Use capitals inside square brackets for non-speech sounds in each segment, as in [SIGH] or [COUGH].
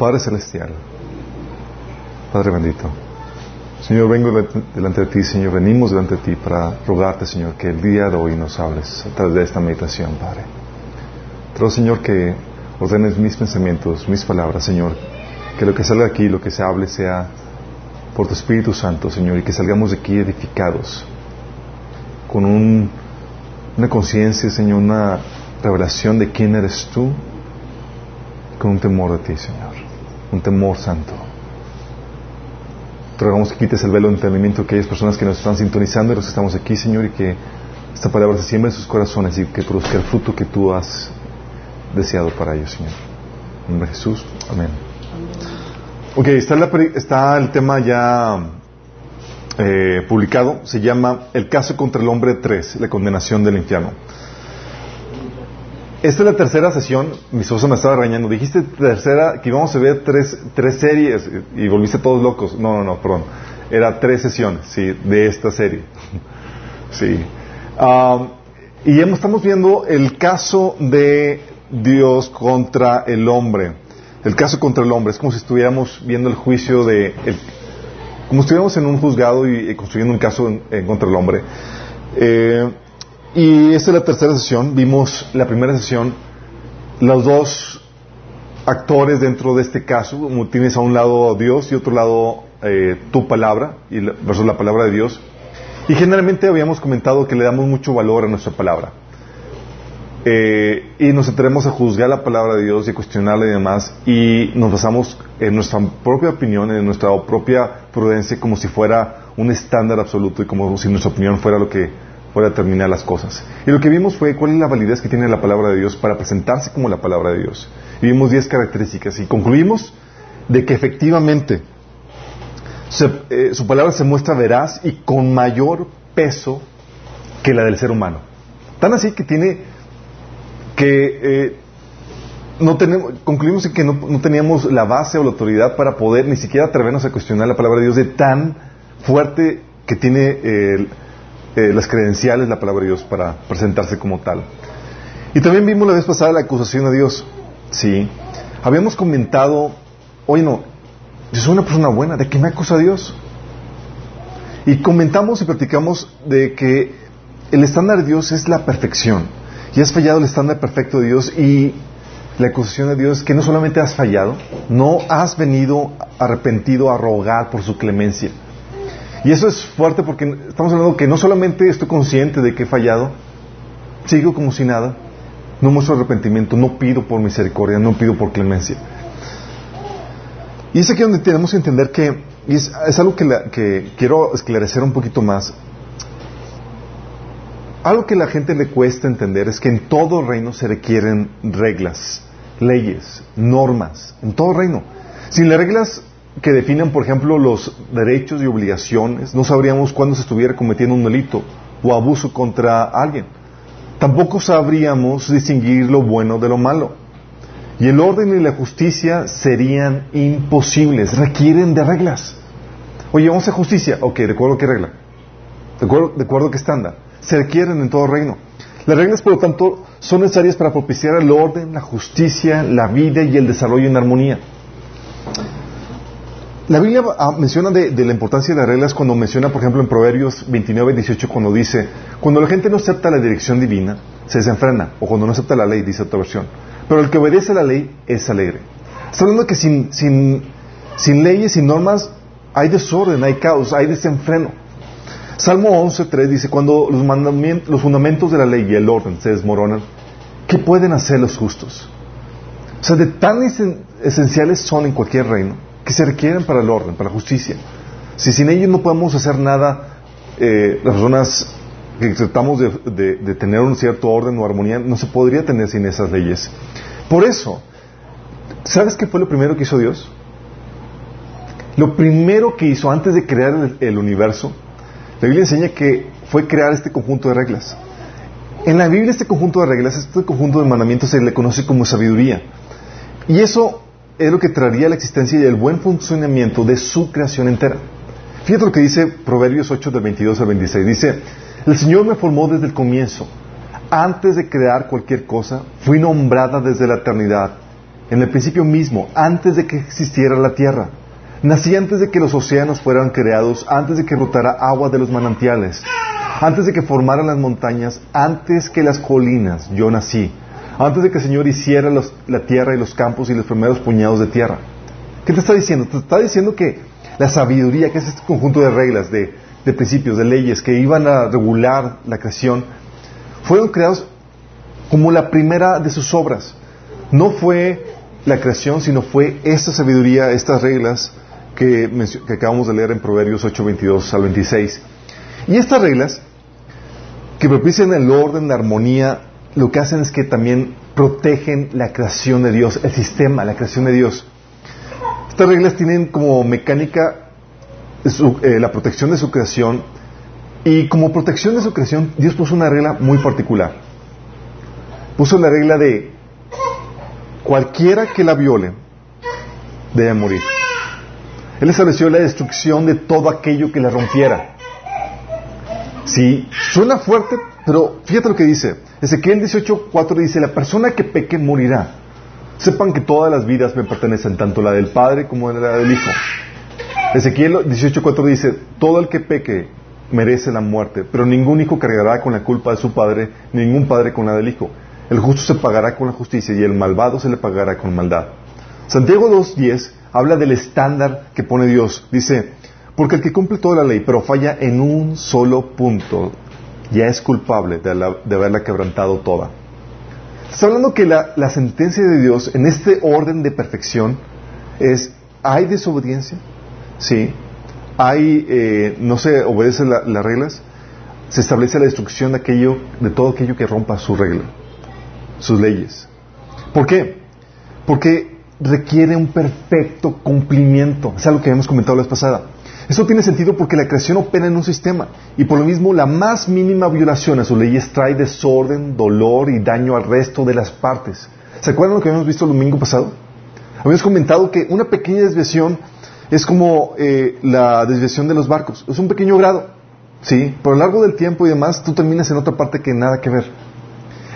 Padre Celestial, Padre bendito, Señor, vengo delante de ti, Señor, venimos delante de ti para rogarte, Señor, que el día de hoy nos hables a través de esta meditación, Padre. Pero, Señor, que ordenes mis pensamientos, mis palabras, Señor, que lo que salga aquí, lo que se hable, sea por tu Espíritu Santo, Señor, y que salgamos de aquí edificados, con una conciencia, Señor, una revelación de quién eres tú, con un temor de ti, Señor, un temor santo. Te rogamos que quites el velo de entendimiento de aquellas personas que nos están sintonizando y los que estamos aquí, Señor, y que esta palabra se siembre en sus corazones y que produzca el fruto que tú has deseado para ellos, Señor. En nombre de Jesús. Amén. Ok, está, el tema ya eh, publicado. Se llama El caso contra el hombre 3, la condenación del infierno. Esta es la tercera sesión. Mi esposa me estaba regañando. Dijiste tercera, que íbamos a ver tres, tres series y volviste todos locos. No, no, no, perdón. Era tres sesiones, sí, de esta serie. [LAUGHS] sí. y estamos viendo el caso de Dios contra el hombre. El caso contra el hombre. Es como si estuviéramos viendo el juicio de... como si estuviéramos en un juzgado y, construyendo un caso en, contra el hombre. Eh, y esta es la tercera sesión. Vimos la primera sesión, los dos actores dentro de este caso, tienes a un lado Dios y otro lado eh, tu palabra, y versus la palabra de Dios. Y generalmente habíamos comentado que le damos mucho valor a nuestra palabra. Eh, y nos entremos a juzgar la palabra de Dios y a cuestionarla y demás, y nos basamos en nuestra propia opinión, en nuestra propia prudencia, como si fuera un estándar absoluto y como si nuestra opinión fuera lo que para determinar las cosas. Y lo que vimos fue cuál es la validez que tiene la palabra de Dios para presentarse como la palabra de Dios. Y vimos 10 características y concluimos de que efectivamente eh, su palabra se muestra veraz y con mayor peso que la del ser humano. Tan así que tiene que eh, no tenemos, concluimos que no, no, teníamos la base o la autoridad para poder ni siquiera atrevernos a cuestionar la palabra de Dios de tan fuerte que tiene el eh, las credenciales, la palabra de Dios para presentarse como tal. Y también vimos la vez pasada la acusación a Dios. Sí. Habíamos comentado, oye no, yo soy una persona buena, ¿de qué me acusa Dios? Y comentamos y platicamos de que el estándar de Dios es la perfección. Y has fallado el estándar perfecto de Dios y la acusación de Dios es que no solamente has fallado, no has venido arrepentido a rogar por su clemencia. Y eso es fuerte porque estamos hablando que no solamente estoy consciente de que he fallado, sigo como si nada, no muestro arrepentimiento, no pido por misericordia, no pido por clemencia. Y es aquí donde tenemos que entender que, y es, algo que, que quiero esclarecer un poquito más, algo que a la gente le cuesta entender es que en todo reino se requieren reglas, leyes, normas, en todo reino. Sin las reglas que definan, por ejemplo, los derechos y obligaciones, no sabríamos cuándo se estuviera cometiendo un delito o abuso contra alguien. Tampoco sabríamos distinguir lo bueno de lo malo. Y el orden y la justicia serían imposibles, requieren de reglas. Oye, vamos a justicia. Ok, ¿de acuerdo qué regla? ¿De acuerdo, de acuerdo qué estándar? Se requieren en todo reino. Las reglas, por lo tanto, son necesarias para propiciar el orden, la justicia, la vida y el desarrollo en armonía. La Biblia ah, menciona de, la importancia de las reglas cuando menciona, por ejemplo, en Proverbios 29, 18, cuando dice, cuando la gente no acepta la dirección divina, se desenfrena, o cuando no acepta la ley, dice otra versión. Pero el que obedece la ley es alegre. Está hablando que sin, sin, sin leyes, sin normas, hay desorden, hay caos, hay desenfreno. Salmo 11, 3 dice, cuando los, los fundamentos de la ley y el orden se desmoronan, ¿qué pueden hacer los justos? O sea, de tan esenciales son en cualquier reino que se requieren para el orden, para la justicia. Si sin ellos no podemos hacer nada, eh, las personas que tratamos de, tener un cierto orden o armonía, no se podría tener sin esas leyes. Por eso, ¿sabes qué fue lo primero que hizo Dios? Lo primero que hizo antes de crear el, el universo, la Biblia enseña que fue crear este conjunto de reglas. En la Biblia este conjunto de reglas, este conjunto de mandamientos se le conoce como sabiduría. Y eso es lo que traería la existencia y el buen funcionamiento de su creación entera. Fíjate lo que dice Proverbios 8 del 22 al 26. Dice, el Señor me formó desde el comienzo. Antes de crear cualquier cosa, fui nombrada desde la eternidad en el principio mismo, antes de que existiera la tierra. Nací antes de que los océanos fueran creados, antes de que brotara agua de los manantiales, antes de que formaran las montañas, antes que las colinas, yo nací. Antes de que el Señor hiciera la tierra y los campos y los primeros puñados de tierra. ¿Qué te está diciendo? Te está diciendo que la sabiduría, que es este conjunto de reglas, de, principios, de leyes que iban a regular la creación, fueron creados como la primera de sus obras. No fue la creación, sino fue esta sabiduría, estas reglas que, que acabamos de leer en Proverbios 8, 22 al 26. Y estas reglas, que propician el orden, la armonía, lo que hacen es que también protegen la creación de Dios, el sistema, la creación de Dios. Estas reglas tienen como mecánica eh, la protección de su creación y como protección de su creación Dios puso una regla muy particular. Puso la regla de cualquiera que la viole debe morir. Él estableció la destrucción de todo aquello que la rompiera. Sí, suena fuerte, pero fíjate lo que dice. Ezequiel 18.4 dice, la persona que peque morirá. Sepan que todas las vidas me pertenecen, tanto la del Padre como la del Hijo. Ezequiel 18.4 dice, todo el que peque merece la muerte, pero ningún hijo cargará con la culpa de su padre, ningún padre con la del hijo. El justo se pagará con la justicia y el malvado se le pagará con maldad. Santiago 2.10 habla del estándar que pone Dios. Dice, porque el que cumple toda la ley, pero falla en un solo punto, ya es culpable de, haberla quebrantado toda. Está hablando que la, la sentencia de Dios en este orden de perfección es, ¿hay desobediencia? Sí. Hay, eh, no se obedecen las reglas, se establece la destrucción de aquello, de todo aquello que rompa su regla, sus leyes. ¿Por qué? Porque requiere un perfecto cumplimiento. Es algo que habíamos comentado la vez pasada. Eso tiene sentido porque la creación opera en un sistema y por lo mismo la más mínima violación a sus leyes trae desorden, dolor y daño al resto de las partes. ¿Se acuerdan lo que habíamos visto el domingo pasado? Habíamos comentado que una pequeña desviación es como eh, la desviación de los barcos. Es un pequeño grado, ¿sí? Pero a lo largo del tiempo y demás, tú terminas en otra parte que nada que ver.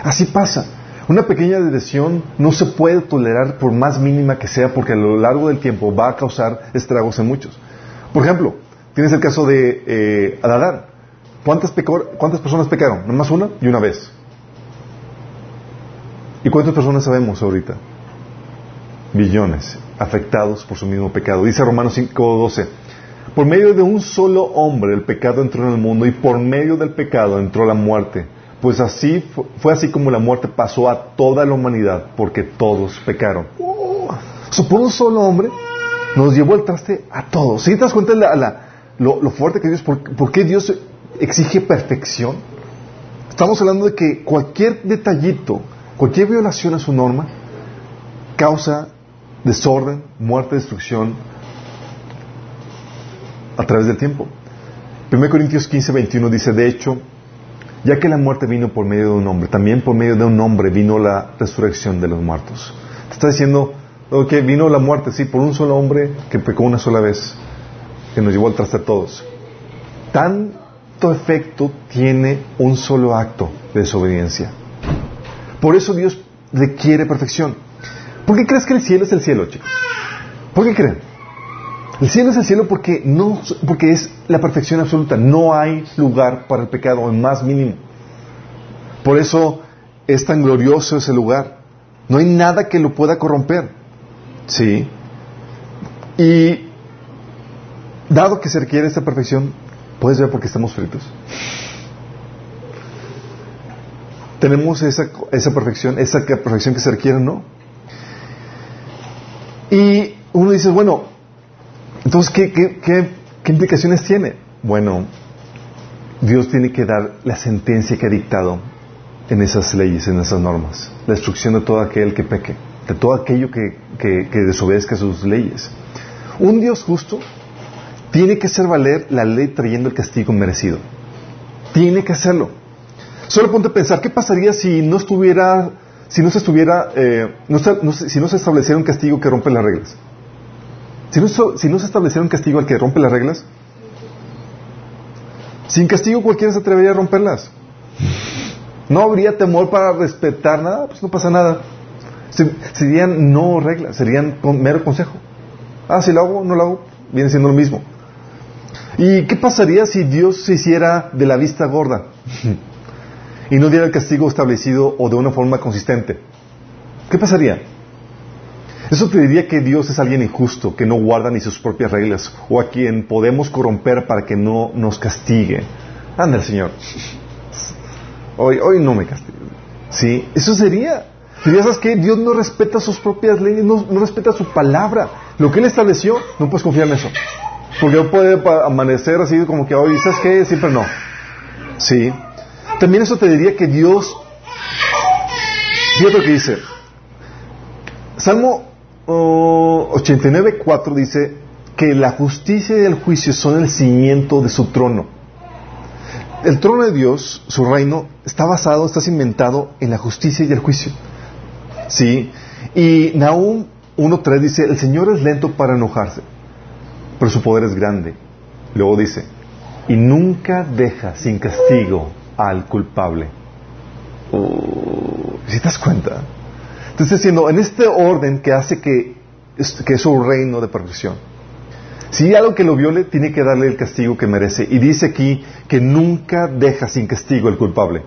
Así pasa. Una pequeña desviación no se puede tolerar por más mínima que sea porque a lo largo del tiempo va a causar estragos en muchos. Por ejemplo, tienes el caso de eh. ¿Cuántas, ¿Cuántas personas pecaron? Nada más una y una vez. ¿Y cuántas personas sabemos ahorita? Billones afectados por su mismo pecado. Dice Romanos 5:12, por medio de un solo hombre el pecado entró en el mundo y por medio del pecado entró la muerte. Pues así fue así como la muerte pasó a toda la humanidad porque todos pecaron. Oh, por un solo hombre nos llevó el traste a todos. ¿Sí te das cuenta de lo, fuerte que Dios, por, por qué Dios exige perfección? Estamos hablando de que cualquier detallito, cualquier violación a su norma, causa desorden, muerte, destrucción a través del tiempo. 1 Corintios 15, 21 dice, de hecho, ya que la muerte vino por medio de un hombre, también por medio de un hombre vino la resurrección de los muertos. Te está diciendo, que vino la muerte, sí, por un solo hombre que pecó una sola vez, que nos llevó al traste a todos. Tanto efecto tiene un solo acto de desobediencia. Por eso Dios requiere perfección. ¿Por qué crees que el cielo es el cielo, chicos? ¿Por qué creen? El cielo es el cielo porque, no, porque es la perfección absoluta. No hay lugar para el pecado, en más mínimo. Por eso es tan glorioso ese lugar. No hay nada que lo pueda corromper. ¿Sí? Y dado que se requiere esta perfección, ¿puedes ver por qué estamos fritos? Tenemos esa, esa perfección, esa perfección que se requiere, ¿no? Y uno dice, bueno, entonces, ¿qué, qué, implicaciones tiene? Bueno, Dios tiene que dar la sentencia que ha dictado en esas leyes, en esas normas. La destrucción de todo aquel que peque, de todo aquello que, que, que desobedezca sus leyes. Un Dios justo tiene que hacer valer la ley trayendo el castigo merecido. Tiene que hacerlo. Solo ponte a pensar, ¿qué pasaría si no estuviera si no se estuviera, eh, si no se estableciera un castigo que rompe las reglas? Si no, si no se estableciera un castigo al que rompe las reglas, sin castigo cualquiera se atrevería a romperlas. No habría temor para respetar nada, pues no pasa nada. Serían no reglas, serían mero consejo. Ah, si lo hago, no lo hago, viene siendo lo mismo. ¿Y qué pasaría si Dios se hiciera de la vista gorda [LAUGHS] y no diera el castigo establecido o de una forma consistente? ¿Qué pasaría? Eso te diría que Dios es alguien injusto, que no guarda ni sus propias reglas, o a quien podemos corromper para que no nos castigue. Anda, Señor. [LAUGHS] Hoy, hoy no me castigue. Sí, eso sería. Sería, ¿sabes qué? Dios no respeta sus propias leyes, no, respeta su palabra. Lo que Él estableció, no puedes confiar en eso. Porque no puede amanecer así como que hoy, ¿sabes qué? Siempre no. Sí. También eso te diría que Dios. Fíjate lo que dice. Salmo 89.4 dice que la justicia y el juicio son el cimiento de su trono. El trono de Dios, su reino, está basado, está cimentado en la justicia y el juicio. ¿Sí? Y Nahum 1.3 dice, el Señor es lento para enojarse, pero su poder es grande. Luego dice, y nunca deja sin castigo al culpable. Uh, ¿Si te das cuenta? Entonces, diciendo, en este orden que hace que, que es su reino de perfección. Si hay algo que lo viole, tiene que darle el castigo que merece. Y dice aquí que nunca deja sin castigo al culpable.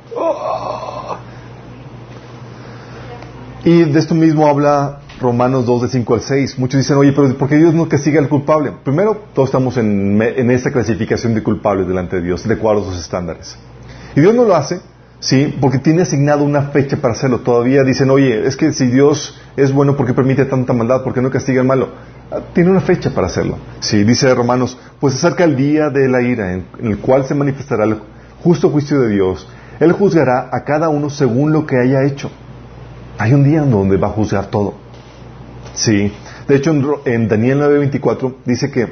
Y de esto mismo habla Romanos 2, de 5 al 6. Muchos dicen, oye, pero ¿por qué Dios no castiga al culpable? Primero, todos estamos en, esta clasificación de culpables delante de Dios, de acuerdo a sus estándares. Y Dios no lo hace ¿Sí? Porque tiene asignado una fecha para hacerlo. Todavía dicen, oye, es que si Dios es bueno, ¿por qué permite tanta maldad? ¿Por qué no castiga al malo? Ah, tiene una fecha para hacerlo. Sí, dice Romanos, pues acerca el día de la ira, en, el cual se manifestará el justo juicio de Dios. Él juzgará a cada uno según lo que haya hecho. Hay un día en donde va a juzgar todo. Sí. De hecho, en, Daniel 9:24 dice que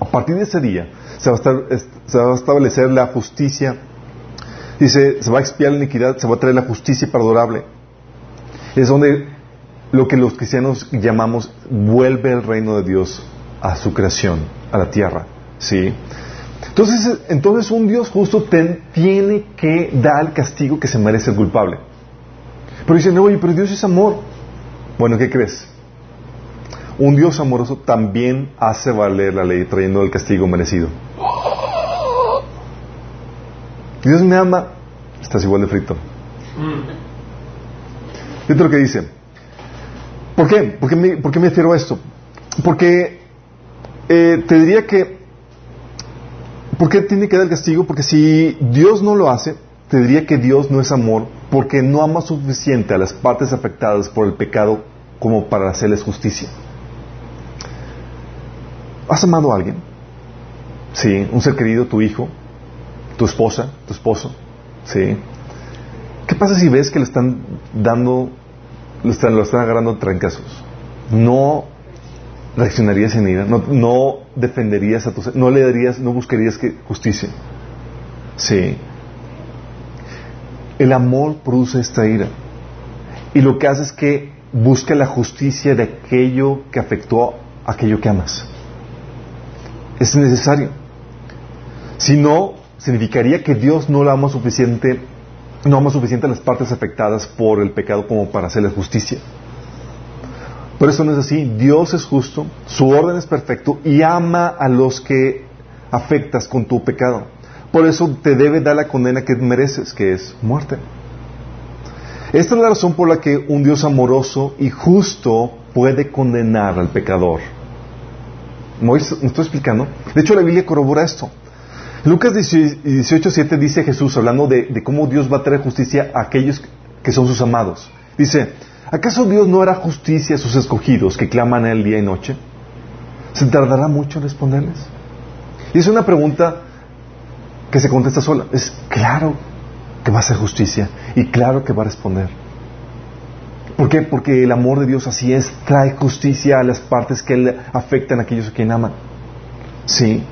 a partir de ese día se va a establecer la justicia Dice, se va a expiar la iniquidad, se va a traer la justicia perdurable. Es donde lo que los cristianos llamamos vuelve el reino de Dios a su creación, a la tierra. ¿Sí? Entonces, entonces un Dios justo tiene que dar el castigo que se merece el culpable. Pero dicen, oye, pero Dios es amor. Bueno, ¿qué crees? Un Dios amoroso también hace valer la ley trayendo el castigo merecido. Dios me ama, estás igual de frito. Fíjate lo que dice. ¿Por qué? ¿Por qué me, por qué me refiero a esto? Porque eh, te diría que, ¿por qué tiene que dar el castigo? Porque si Dios no lo hace, te diría que Dios no es amor, porque no ama suficiente a las partes afectadas por el pecado como para hacerles justicia. ¿Has amado a alguien? Sí, un ser querido, tu hijo, tu esposa, tu esposo, ¿sí? ¿Qué pasa si ves que le están dando, lo están, lo están agarrando trancazos? No reaccionarías en ira, no, no defenderías a tu no le darías, no buscarías que justicia. Sí. El amor produce esta ira. Y lo que hace es que busca la justicia de aquello que afectó a aquello que amas. Es necesario. Si no, significaría que Dios no ama suficiente, no ama suficiente a las partes afectadas por el pecado como para hacerles justicia. Pero eso no es así. Dios es justo, su orden es perfecto y ama a los que afectas con tu pecado. Por eso te debe dar la condena que mereces, que es muerte. Esta es la razón por la que un Dios amoroso y justo puede condenar al pecador. ¿Me estoy explicando? De hecho, la Biblia corrobora esto. Lucas 18.7 dice Jesús, hablando de, cómo Dios va a traer justicia a aquellos que son sus amados. Dice, ¿acaso Dios no hará justicia a sus escogidos que claman a él día y noche? ¿Se tardará mucho en responderles? Y es una pregunta que se contesta sola. Es claro que va a hacer justicia y claro que va a responder. ¿Por qué? Porque el amor de Dios así es, trae justicia a las partes que él afectan a aquellos a quien aman. Sí.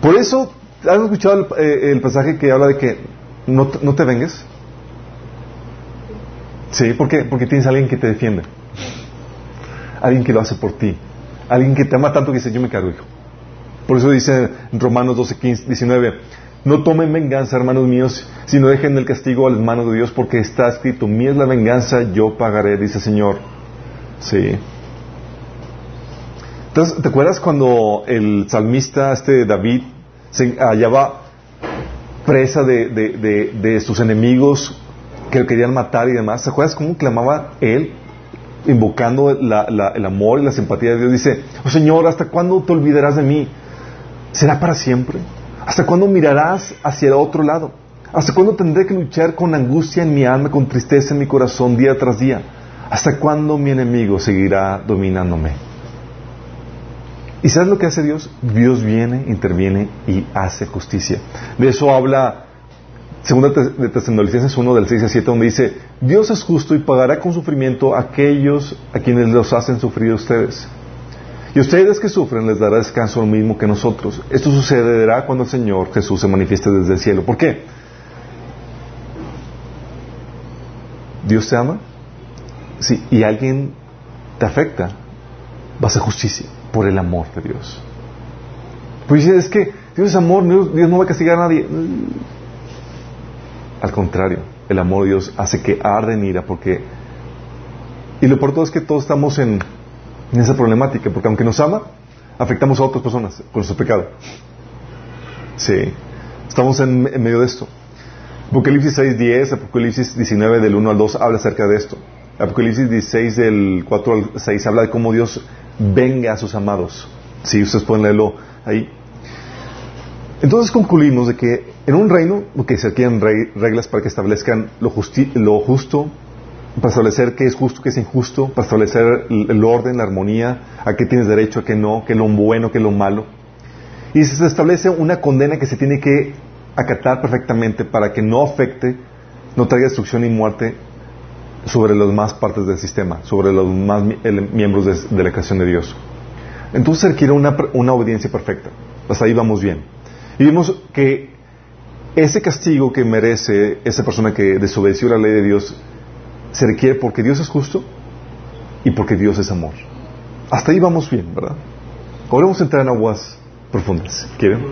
Por eso, ¿has escuchado eh, el, pasaje que habla de que no, te vengues? Sí, ¿por qué? Porque tienes a alguien que te defiende. Alguien que lo hace por ti. Alguien que te ama tanto que dice, yo me cargo, hijo. Por eso dice en Romanos 12, 15, 19, No tomen venganza, hermanos míos, sino dejen el castigo a las manos de Dios, porque está escrito, mía es la venganza, yo pagaré, dice el Señor. Sí. Entonces, ¿te acuerdas cuando el salmista, este David, se hallaba presa de, de, de, sus enemigos que lo querían matar y demás? ¿Te acuerdas cómo clamaba él? Invocando el amor y la simpatía de Dios. Dice, oh Señor, ¿hasta cuándo te olvidarás de mí? ¿Será para siempre? ¿Hasta cuándo mirarás hacia el otro lado? ¿Hasta cuándo tendré que luchar con angustia en mi alma, con tristeza en mi corazón día tras día? ¿Hasta cuándo mi enemigo seguirá dominándome? ¿Y sabes lo que hace Dios? Dios viene, interviene y hace justicia. De eso habla Segunda de Tesalonicenses 1 del 6 a 7 donde dice, Dios es justo y pagará con sufrimiento a aquellos a quienes los hacen sufrir ustedes. Y ustedes que sufren les dará descanso lo mismo que nosotros. Esto sucederá cuando el Señor Jesús se manifieste desde el cielo. ¿Por qué? Dios te ama. Sí, y alguien te afecta, va a justicia por el amor de Dios. Pues es que Dios es amor, Dios, no va a castigar a nadie. Al contrario, el amor de Dios hace que arde en ira porque... Y lo por todo es que todos estamos en, en esa problemática, porque aunque nos ama, afectamos a otras personas con nuestro pecado. Sí, estamos en, medio de esto. Apocalipsis 6.10, Apocalipsis 19 del 1 al 2 habla acerca de esto. Apocalipsis 16 del 4 al 6 habla de cómo Dios venga a sus amados. Sí, ustedes pueden leerlo ahí. Entonces concluimos de que en un reino, que se requieren reglas para que establezcan lo justo, para establecer qué es justo, qué es injusto, para establecer el, orden, la armonía, a qué tienes derecho, a qué no, qué es lo bueno, qué es lo malo. Y se establece una condena que se tiene que acatar perfectamente para que no afecte, no traiga destrucción y muerte sobre las demás partes del sistema, sobre los más miembros de, la creación de Dios. Entonces se requiere una, una obediencia perfecta. Hasta ahí vamos bien. Y vimos que ese castigo que merece esa persona que desobedeció la ley de Dios se requiere porque Dios es justo y porque Dios es amor. Hasta ahí vamos bien, ¿verdad? Ahora vamos a entrar en aguas profundas. ¿Quieren?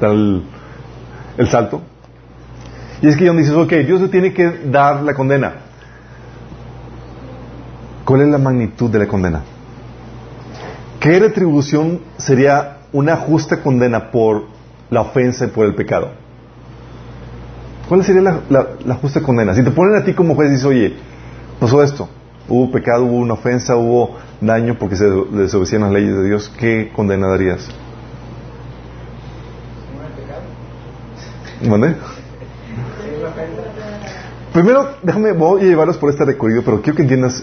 Dar el, salto. Y es que John dice, ok, Dios le tiene que dar la condena. ¿Cuál es la magnitud de la condena? ¿Qué retribución sería una justa condena por la ofensa y por el pecado? ¿Cuál sería la, justa condena? Si te ponen a ti como juez y dices, oye, pasó esto, hubo pecado, hubo una ofensa, hubo daño porque se desobedecieron las leyes de Dios, ¿qué condena darías? ¿Mande? Primero, déjame, voy a llevarlos por este recorrido, pero quiero que entiendas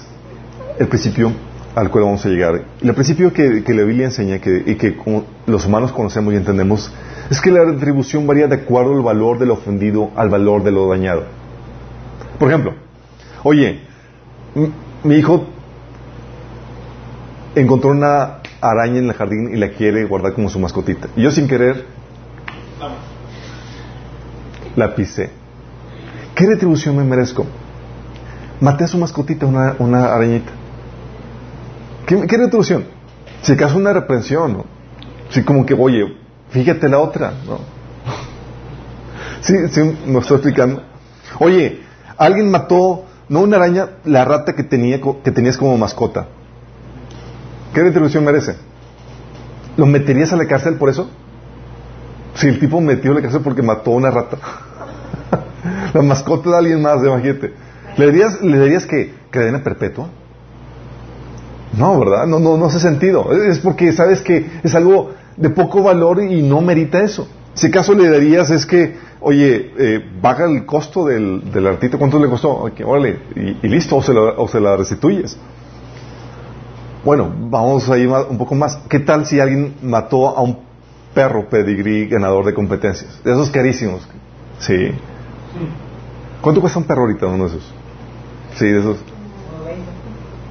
el principio al cual vamos a llegar. El principio que, la Biblia enseña que, y que los humanos conocemos y entendemos es que la retribución varía de acuerdo al valor del ofendido al valor de lo dañado. Por ejemplo, oye, mi hijo encontró una araña en el jardín y la quiere guardar como su mascotita. Y yo sin querer la pisé. ¿Qué retribución me merezco? Maté a su mascotita, una arañita. ¿Qué, retribución? Si acaso una reprensión, ¿no? Si como que, oye, fíjate la otra, ¿no? [LAUGHS] Sí, sí, me estoy explicando. Oye, alguien mató, no una araña, la rata que, tenía, que tenías como mascota. ¿Qué retribución merece? ¿Lo meterías a la cárcel por eso? Si el tipo metió a la cárcel porque mató a una rata. [LAUGHS] la mascota de alguien más, imagínate. ¿Le dirías, le dirías que cadena perpetua? No, ¿verdad? No, no, no hace sentido. Es porque sabes que es algo de poco valor y no merita eso. Si acaso le darías es que, oye, eh, baja el costo del, del artito, ¿cuánto le costó? órale, y, listo, o se, la, o se la restituyes. Bueno, vamos a ir un poco más. ¿Qué tal si alguien mató a un perro pedigrí ganador de competencias? De esos carísimos. Sí. ¿Cuánto cuesta un perro ahorita uno de esos? Sí, de esos.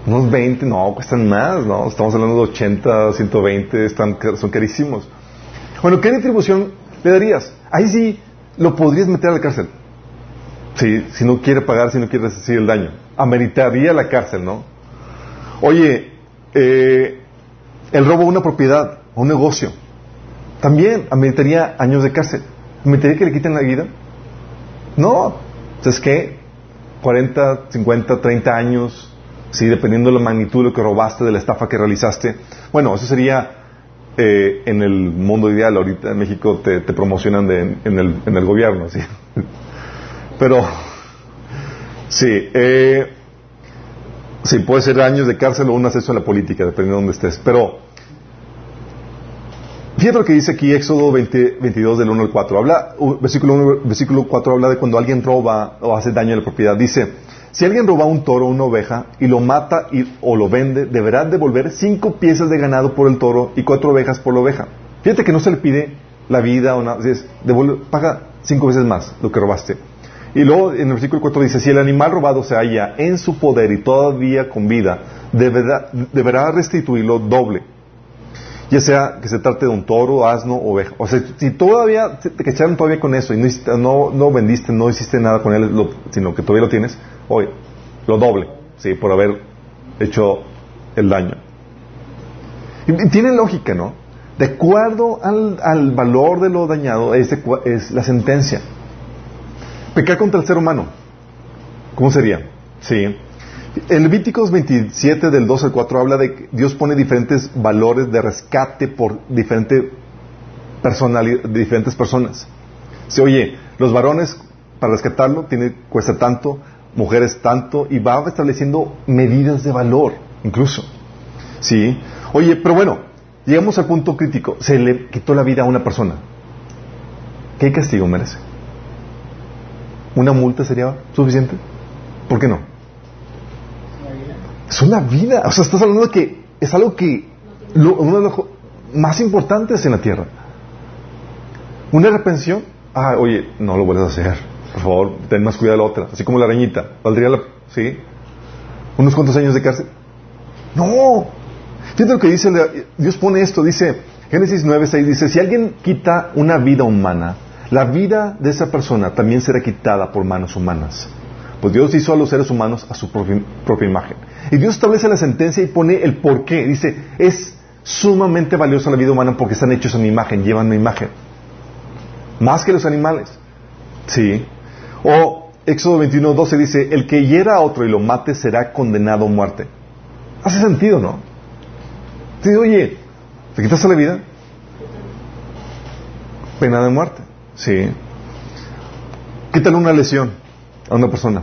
Unos 20, no, cuestan más, ¿no? Estamos hablando de 80, 120, están, son carísimos. Bueno, ¿qué retribución le darías? Ahí sí lo podrías meter a la cárcel. Sí, si no quiere pagar, si no quiere recibir el daño. Ameritaría la cárcel, ¿no? Oye, eh, el robo de una propiedad, un negocio, también ameritaría años de cárcel. ¿Permitiría que le quiten la vida? No. Entonces, ¿qué? 40, 50, 30 años, sí, dependiendo de la magnitud de lo que robaste, de la estafa que realizaste. Bueno, eso sería eh, en el mundo ideal. Ahorita en México te, promocionan en, el, en, el, gobierno, ¿sí? [LAUGHS] Pero, sí, eh, sí, puede ser años de cárcel o un acceso a la política, dependiendo de dónde estés. Pero, Fíjate lo que dice aquí Éxodo 22 del 1 al 4. Habla, versículo, 1, versículo 4 habla de cuando alguien roba o hace daño a la propiedad. Dice, si alguien roba un toro o una oveja y lo mata y, o lo vende, deberá devolver cinco piezas de ganado por el toro y cuatro ovejas por la oveja. Fíjate que no se le pide la vida o nada, es, devuelve, paga cinco veces más lo que robaste. Y luego en el versículo 4 dice, si el animal robado se halla en su poder y todavía con vida, deberá, deberá restituirlo doble ya sea que se trate de un toro, asno, oveja. O sea, si todavía te echaron todavía con eso y no, no, vendiste, no hiciste nada con él, sino que todavía lo tienes, oye, lo doble, sí, por haber hecho el daño. Y, tiene lógica, ¿no? De acuerdo al, al valor de lo dañado es, es la sentencia. Pecar contra el ser humano, ¿cómo sería? Sí. El Levíticos 27 del 2 al 4 habla de que Dios pone diferentes valores de rescate por diferente diferentes personas. Se oye, los varones para rescatarlo tiene, cuesta tanto, mujeres tanto, y va estableciendo medidas de valor, incluso. ¿Sí? Oye, pero bueno, llegamos al punto crítico. Se le quitó la vida a una persona. ¿Qué castigo merece? ¿Una multa sería suficiente? ¿Por qué no? Es una vida. O sea, estás hablando de que es algo que uno de los más importantes en la tierra. Una repensión, ah, oye, no lo vuelvas a hacer. Por favor, ten más cuidado de la otra. Así como la arañita. ¿Valdría la, sí? ¿Unos cuantos años de cárcel? No. Fíjate lo que dice, Dios pone esto, dice, Génesis 9, 6, dice, si alguien quita una vida humana, la vida de esa persona también será quitada por manos humanas. Pues Dios hizo a los seres humanos a su propia, imagen. Y Dios establece la sentencia y pone el por qué. Dice, es sumamente valiosa la vida humana porque están hechos a mi imagen, llevan mi imagen. Más que los animales. Sí. O Éxodo 21, 12 dice, el que hiera a otro y lo mate será condenado a muerte. Hace sentido, ¿no? Oye, ¿te quitaste la vida? Pena de muerte. Sí. Quítale una lesión a una persona.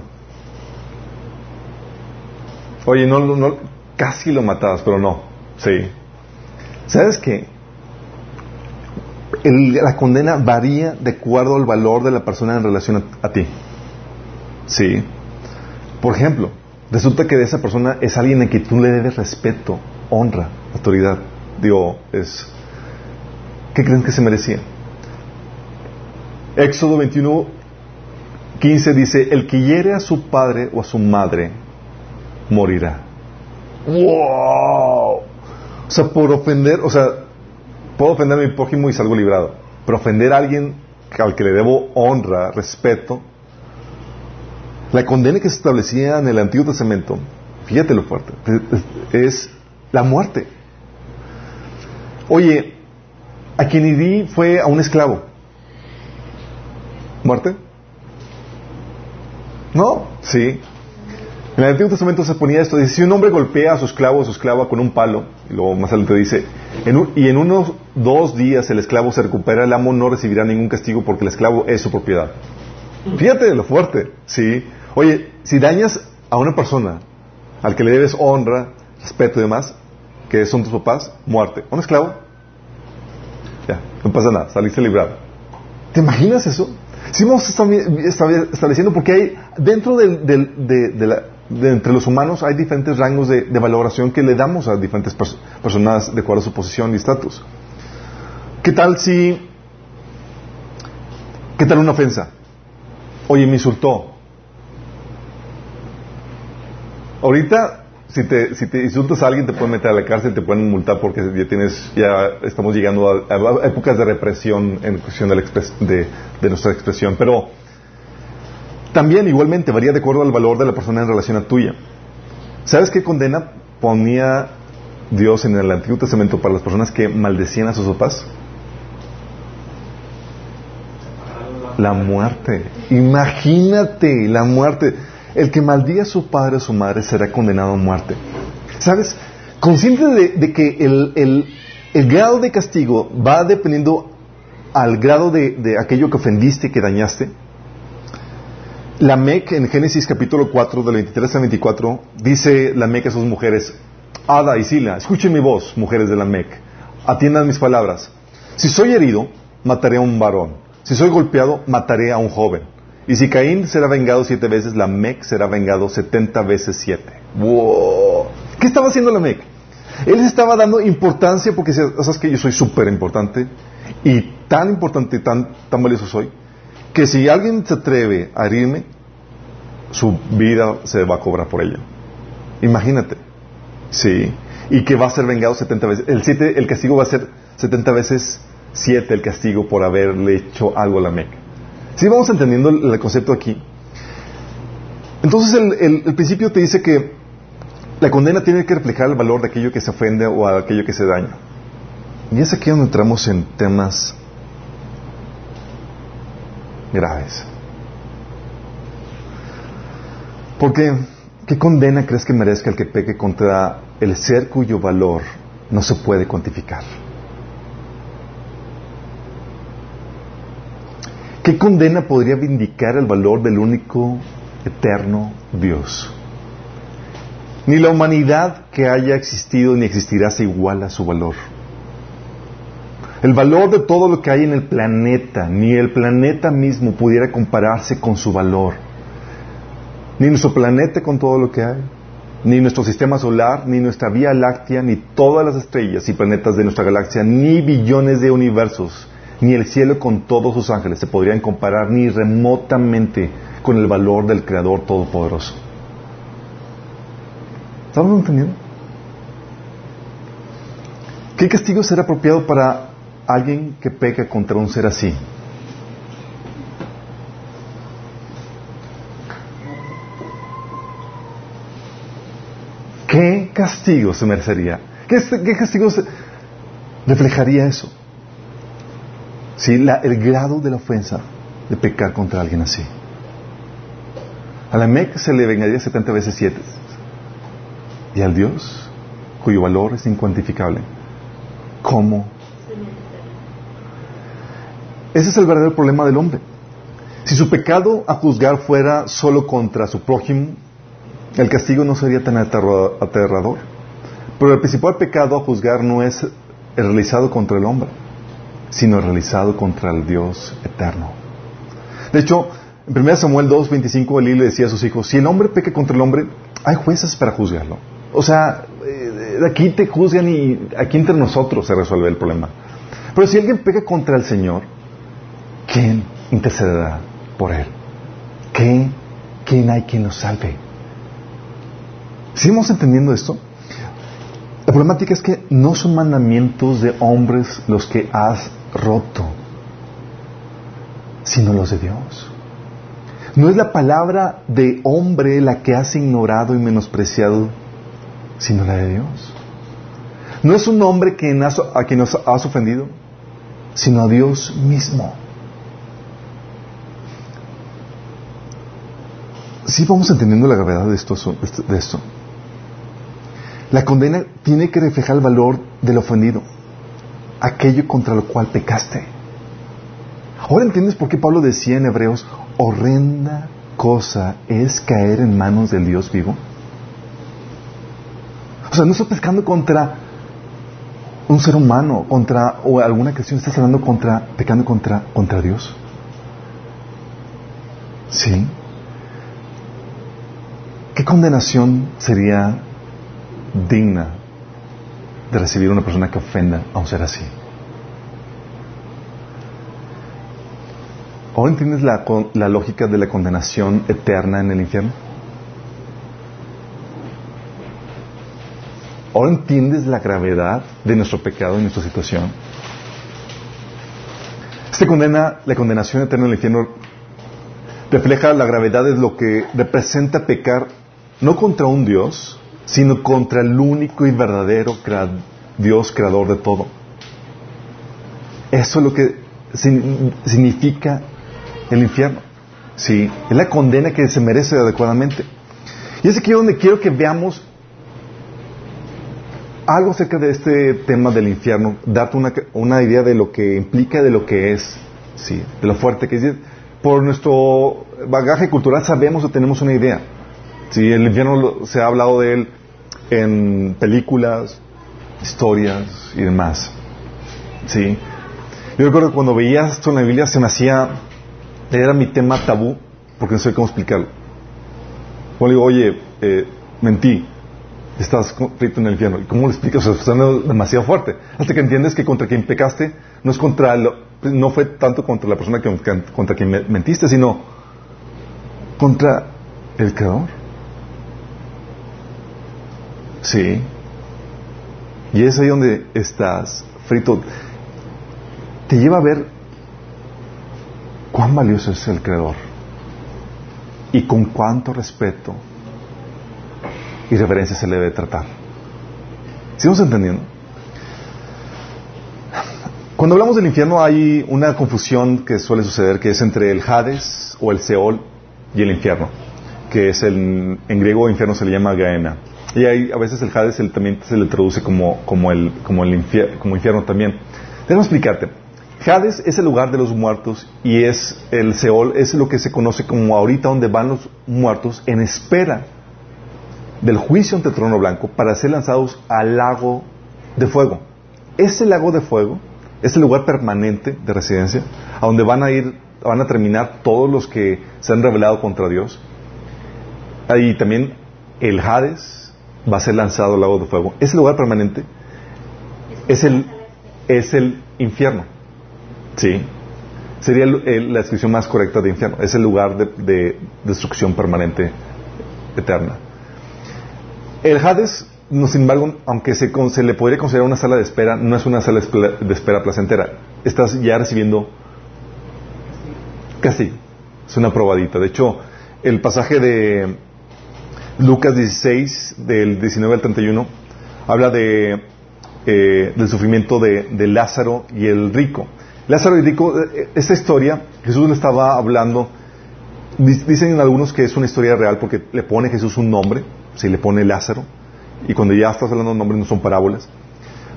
Oye, no, no, casi lo matabas, pero no. Sí. ¿Sabes qué? la condena varía de acuerdo al valor de la persona en relación a, ti. Sí. Por ejemplo, resulta que de esa persona es alguien a quien tú le debes respeto, honra, autoridad. Digo, es. ¿Qué creen que se merecía? Éxodo 21, 15 dice: El que hiere a su padre o a su madre morirá. ¡Wow! O sea, por ofender, o sea, puedo ofender a mi prójimo y salgo librado. Pero ofender a alguien al que le debo honra, respeto, la condena que se establecía en el Antiguo Testamento, fíjate lo fuerte, es la muerte. Oye, a quien idí fue a un esclavo. ¿Muerte? No, sí. En el Antiguo Testamento se ponía esto, dice, si un hombre golpea a su esclavo o su esclava con un palo, y luego más adelante dice, y en unos dos días el esclavo se recupera, el amo no recibirá ningún castigo porque el esclavo es su propiedad. Fíjate lo fuerte, ¿sí? Oye, si dañas a una persona al que le debes honra, respeto y demás, que son tus papás, muerte. ¿Un esclavo? Ya, no pasa nada, saliste librado. ¿Te imaginas eso? Si vamos estableciendo porque hay dentro de, la, entre los humanos hay diferentes rangos de, valoración que le damos a diferentes personas de acuerdo a su posición y estatus. ¿Qué tal si... ¿Qué tal una ofensa? Oye, me insultó. Ahorita, si te, si te insultas a alguien, te pueden meter a la cárcel, te pueden multar porque ya tienes, ya estamos llegando a, épocas de represión en cuestión de, de, de nuestra expresión. Pero también igualmente varía de acuerdo al valor de la persona en relación a tuya. ¿Sabes qué condena ponía Dios en el Antiguo Testamento para las personas que maldecían a sus papás? La muerte. Imagínate la muerte. El que maldiga a su padre o su madre será condenado a muerte. ¿Sabes? Consciente de, que el, grado de castigo va dependiendo al grado de, aquello que ofendiste, que dañaste. La Mec en Génesis capítulo 4, del 23 al 24, dice la Mec a sus mujeres, Ada y Sila, escuchen mi voz, mujeres de la Mec, atiendan mis palabras. Si soy herido, mataré a un varón. Si soy golpeado, mataré a un joven. Y si Caín será vengado siete veces, la Mec será vengado setenta veces siete. ¡Wow! ¿Qué estaba haciendo la Mec? Él estaba dando importancia porque sabes que yo soy súper importante y tan importante tan, tan valioso soy que si alguien se atreve a herirme, su vida se va a cobrar por ella. Imagínate. Sí. Y que va a ser vengado 70 veces. El, siete, el castigo va a ser 70 veces 7 el castigo por haberle hecho algo a la Meca. Si vamos entendiendo el, concepto aquí. Entonces el, principio te dice que la condena tiene que reflejar el valor de aquello que se ofende o a aquello que se daña. Y es aquí donde entramos en temas graves. Porque, ¿qué condena crees que merezca el que peque contra el ser cuyo valor no se puede cuantificar? ¿Qué condena podría vindicar el valor del único eterno Dios? Ni la humanidad que haya existido ni existirá se iguala a su valor. El valor de todo lo que hay en el planeta, ni el planeta mismo pudiera compararse con su valor. Ni nuestro planeta con todo lo que hay, ni nuestro sistema solar, ni nuestra Vía Láctea, ni todas las estrellas y planetas de nuestra galaxia, ni billones de universos, ni el cielo con todos sus ángeles se podrían comparar ni remotamente con el valor del Creador Todopoderoso. ¿Estamos entendiendo? ¿Qué castigo será apropiado para alguien que peca contra un ser así? ¿Qué castigo se merecería? ¿Qué, qué castigo se reflejaría eso? ¿Sí? el grado de la ofensa de pecar contra alguien así. A la Mec se le vengaría 70 veces 7. Y al Dios, cuyo valor es incuantificable, ¿cómo? Ese es el verdadero problema del hombre. Si su pecado a juzgar fuera solo contra su prójimo, el castigo no sería tan aterrador. Pero el principal pecado a juzgar no es realizado contra el hombre, sino realizado contra el Dios eterno. De hecho, en 1 Samuel 2.25 Elí le decía a sus hijos, si el hombre peca contra el hombre, hay jueces para juzgarlo. O sea, eh, aquí te juzgan y aquí entre nosotros se resuelve el problema. Pero si alguien peca contra el Señor, ¿quién intercederá por él? ¿Quién, quién hay quien lo salve? ¿Seguimos entendiendo esto? La problemática es que no son mandamientos de hombres los que has roto, sino los de Dios. No es la palabra de hombre la que has ignorado y menospreciado, sino la de Dios. No es un hombre a quien nos has ofendido, sino a Dios mismo. Sí vamos entendiendo la gravedad. De esto. La condena tiene que reflejar el valor del ofendido aquello contra lo cual pecaste. Ahora entiendes por qué Pablo decía en Hebreos, horrenda cosa es caer en manos del Dios vivo. O sea, no estás pescando contra un ser humano, contra o alguna creación, estás hablando contra, pecando contra, contra Dios. ¿Sí? ¿Qué condenación sería digna de recibir una persona que ofenda a un ser así. ¿Ahora entiendes la, la lógica de la condenación eterna en el infierno? ¿Ahora entiendes la gravedad de nuestro pecado y nuestra situación? Este condena, la condenación eterna en el infierno refleja la gravedad de lo que representa pecar no contra un Dios, sino contra el único y verdadero Dios creador de todo. Eso es lo que significa el infierno. Sí, es la condena que se merece adecuadamente. Y es aquí donde quiero que veamos algo acerca de este tema del infierno, darte una, una idea de lo que implica, de lo que es, sí, de lo fuerte que es. Por nuestro bagaje cultural sabemos o tenemos una idea. Sí, el infierno se ha hablado de él en películas, historias y demás. Sí. Yo recuerdo que cuando veía esto en la Biblia se me hacía, era mi tema tabú, porque no sé cómo explicarlo. Cuando digo, oye, eh, mentí, estás frito en el infierno. ¿Y cómo lo explicas? O sea, suena demasiado fuerte. Hasta que entiendes que contra quien pecaste no es contra no fue tanto contra la persona que, contra quien mentiste, sino contra el creador. Sí. Y es ahí donde estás frito. Te lleva a ver cuán valioso es el creador y con cuánto respeto y reverencia se le debe tratar. ¿Sigamos entendiendo? Cuando hablamos del infierno hay una confusión que suele suceder que es entre el Hades o el Seol y el infierno, que es el, en griego infierno se le llama Gaena. Y hay, a veces el Hades también se le traduce como, como, el, como, el como infierno también. Déjame explicarte. Hades es el lugar de los muertos y es el Seol, es lo que se conoce como ahorita donde van los muertos en espera del juicio ante el trono blanco para ser lanzados al lago de fuego. Ese lago de fuego es el lugar permanente de residencia, a donde van a ir, van a terminar todos los que se han rebelado contra Dios. Ahí también el Hades va a ser lanzado al lago de fuego. Ese lugar permanente es el, es el infierno. Sí. Sería la descripción más correcta de infierno. Es el lugar de destrucción permanente eterna. El Hades, no, sin embargo, aunque se, le podría considerar una sala de espera, no es una sala de espera placentera. Estás ya recibiendo casi, es una probadita. De hecho, el pasaje de Lucas 16, del 19 al 31, habla de, eh, del sufrimiento de, de, Lázaro y el rico. Lázaro y rico, eh, esta historia, Jesús le estaba hablando, dicen algunos que es una historia real porque le pone Jesús un nombre, se le pone Lázaro, y cuando ya estás hablando de nombres no son parábolas.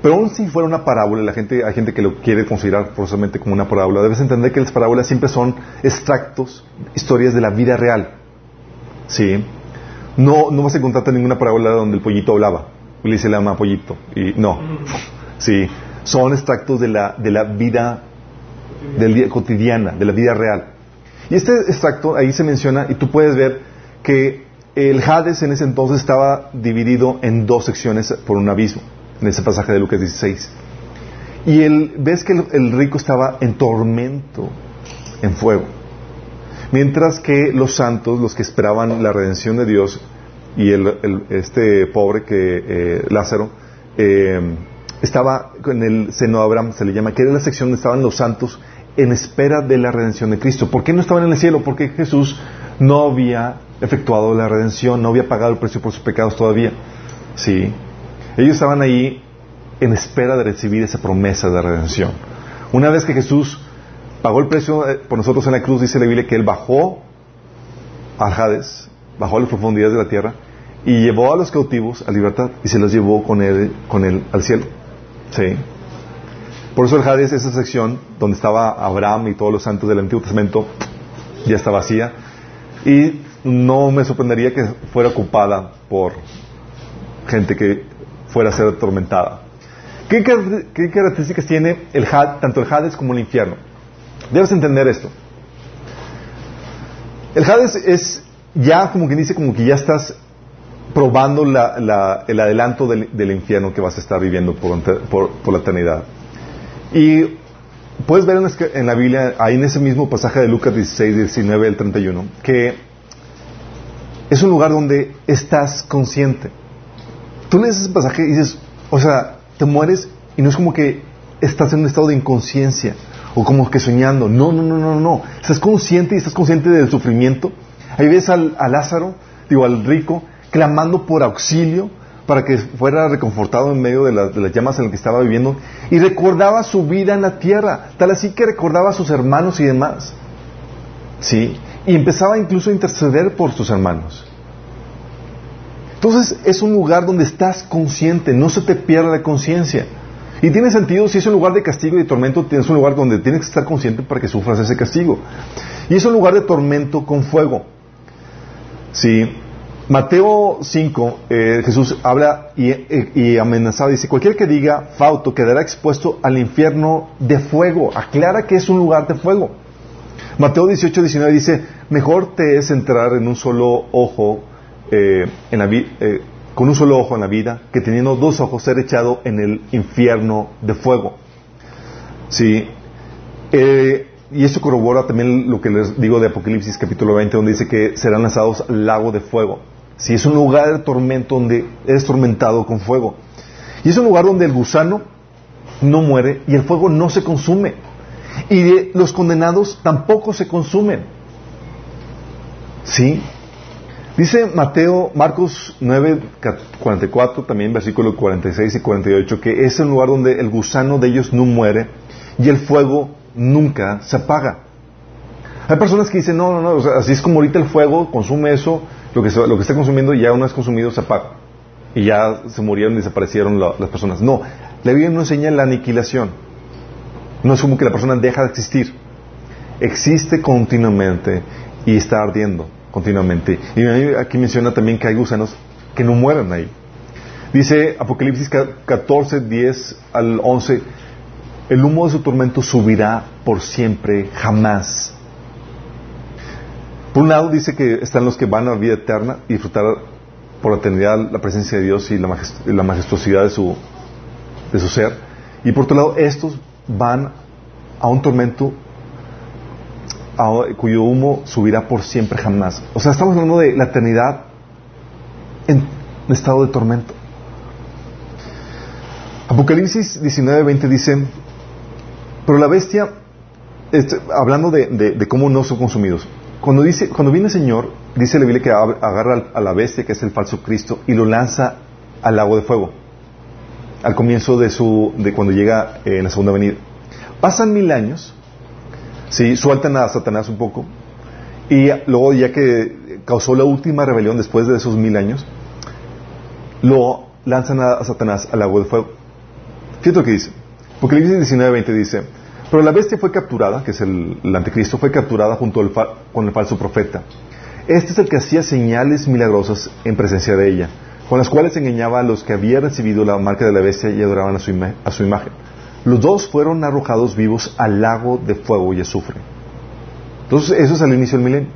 Pero aún si fuera una parábola, la gente, hay gente que lo quiere considerar forzosamente como una parábola, debes entender que las parábolas siempre son extractos, historias de la vida real. ¿Sí? No, no vas a encontrarte ninguna parábola donde el pollito hablaba. Y le llama pollito. Y no. [LAUGHS] Sí. Son extractos de la, de la vida del día, cotidiana, de la vida real. Y este extracto ahí se menciona, y tú puedes ver que el Hades en ese entonces estaba dividido en dos secciones por un abismo, en ese pasaje de Lucas 16. Y el, ves que el, rico estaba en tormento, en fuego. Mientras que los santos, los que esperaban la redención de Dios, y el, este pobre que eh, Lázaro, eh, estaba en el seno de Abraham, se le llama, que era la sección donde estaban los santos en espera de la redención de Cristo. ¿Por qué no estaban en el cielo? Porque Jesús no había efectuado la redención, no había pagado el precio por sus pecados todavía. Sí. Ellos estaban ahí en espera de recibir esa promesa de redención. Una vez que Jesús pagó el precio eh, por nosotros en la cruz, dice la Biblia que Él bajó a Hades, bajó a las profundidades de la tierra y llevó a los cautivos a libertad y se los llevó con él, con él al cielo. Sí. Por eso el Hades, esa sección donde estaba Abraham y todos los santos del Antiguo Testamento, ya está vacía. Y no me sorprendería que fuera ocupada por gente que fuera a ser atormentada. ¿Qué, características tiene el tanto el Hades como el infierno? Debes entender esto. El Hades es ya como quien dice, como que ya estás probando el adelanto del, infierno que vas a estar viviendo por, la eternidad. Y puedes ver en la Biblia, ahí en ese mismo pasaje de Lucas 16, 19 al 31, que es un lugar donde estás consciente. Tú lees ese pasaje y dices, o sea, te mueres y no es como que estás en un estado de inconsciencia o como que soñando. No, no, no, no, no. Estás consciente y estás consciente del sufrimiento. Ahí ves al, a Lázaro, digo, al rico, clamando por auxilio para que fuera reconfortado en medio de, de las llamas en las que estaba viviendo y recordaba su vida en la tierra, tal así que recordaba a sus hermanos y demás. ¿Sí? Y empezaba incluso a interceder por sus hermanos. Entonces es un lugar donde estás consciente, no se te pierda la conciencia. Y tiene sentido si es un lugar de castigo y de tormento, tienes un lugar donde tienes que estar consciente para que sufras ese castigo. Y es un lugar de tormento con fuego. Sí. Mateo 5, eh, Jesús habla y, y, amenazaba, dice, cualquier que diga fauto quedará expuesto al infierno de fuego. Aclara que es un lugar de fuego. Mateo 18, 19 dice, mejor te es entrar en un solo ojo, eh, en la, eh, con un solo ojo en la vida, que teniendo dos ojos ser echado en el infierno de fuego. Sí. Eh, y eso corrobora también lo que les digo de Apocalipsis capítulo 20, donde dice que serán lanzados al lago de fuego. Si es un lugar de tormento donde eres tormentado con fuego. Y es un lugar donde el gusano no muere y el fuego no se consume. Y los condenados tampoco se consumen. ¿Sí? Dice Mateo, Marcos 9, 44, también versículos 46 y 48, que es un lugar donde el gusano de ellos no muere y el fuego nunca se apaga. Hay personas que dicen, no, no, no, así es como ahorita el fuego consume eso, lo que, lo que está consumiendo ya una vez consumido se apaga. Y ya se murieron y desaparecieron las personas. No, la Biblia no enseña la aniquilación. No es como que la persona deja de existir. Existe continuamente y está ardiendo continuamente. Y aquí menciona también que hay gusanos que no mueren ahí. Dice Apocalipsis 14, 10 al 11, el humo de su tormento subirá por siempre, jamás. Por un lado dice que están los que van a la vida eterna y disfrutar por la eternidad la presencia de Dios y la, majestuosidad de su, de su ser. Y por otro lado, estos van a un tormento cuyo humo subirá por siempre jamás. O sea, estamos hablando de la eternidad en estado de tormento. Apocalipsis 19:20 dice, pero la bestia, este, hablando de, cómo no son consumidos, cuando, dice, cuando viene el Señor, dice la Biblia que agarra a la bestia, que es el falso Cristo, y lo lanza al lago de fuego, al comienzo de, su, de cuando llega en la segunda venida. Pasan mil años, ¿sí? sueltan a Satanás un poco, y luego ya que causó la última rebelión después de esos mil años, lo lanzan a, Satanás al lago de fuego. Fíjate lo que dice. Apocalipsis 19:20 dice, pero la bestia fue capturada, que es el, anticristo, fue capturada junto al con el falso profeta. Este es el que hacía señales milagrosas en presencia de ella, con las cuales engañaba a los que habían recibido la marca de la bestia y adoraban a su imagen. Los dos fueron arrojados vivos al lago de fuego y azufre. Entonces, eso es al inicio del milenio.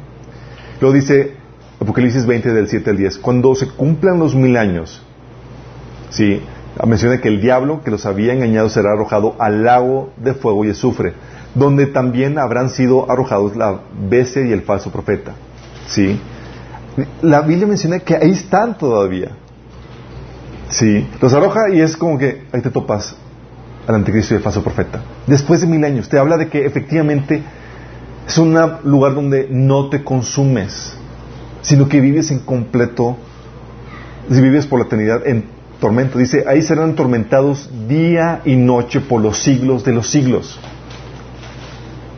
Lo dice Apocalipsis 20 del 7 al 10. Cuando se cumplan los mil años, ¿sí? menciona que el diablo que los había engañado será arrojado al lago de fuego y azufre, donde también habrán sido arrojados la bestia y el falso profeta. ¿Sí? La Biblia menciona que ahí están todavía. ¿Sí? Los arroja y es como que ahí te topas al anticristo y el falso profeta. Después de mil años, te habla de que efectivamente es un lugar donde no te consumes, sino que vives en completo, si vives por la eternidad en tormento. Dice, ahí serán atormentados día y noche por los siglos de los siglos.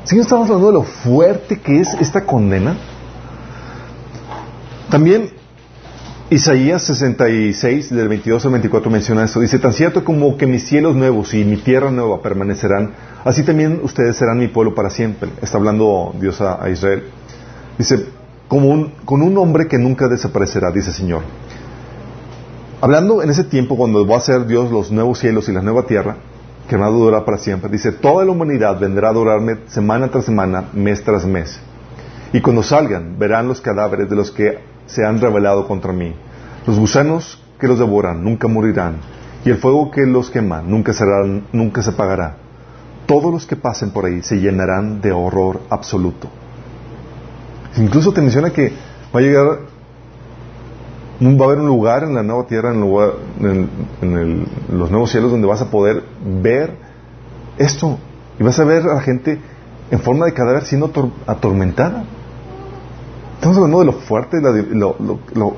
Si no estamos hablando de lo fuerte que es esta condena, también Isaías 66, del 22 al 24 menciona esto. Dice, tan cierto como que mis cielos nuevos y mi tierra nueva permanecerán, así también ustedes serán mi pueblo para siempre. Está hablando Dios a, Israel. Dice, como un, con un hombre que nunca desaparecerá, dice el Señor. Hablando en ese tiempo, cuando va a ser Dios los nuevos cielos y la nueva tierra, que van a para siempre, dice, toda la humanidad vendrá a adorarme semana tras semana, mes tras mes. Y cuando salgan, verán los cadáveres de los que se han rebelado contra mí. Los gusanos que los devoran nunca morirán, y el fuego que los quema nunca, nunca se apagará. Todos los que pasen por ahí se llenarán de horror absoluto. Incluso te menciona que va a llegar va a haber un lugar en la nueva tierra, en, en, los nuevos cielos, donde vas a poder ver esto. Y vas a ver a la gente en forma de cadáver siendo atormentada. Estamos hablando de lo fuerte, lo, lo,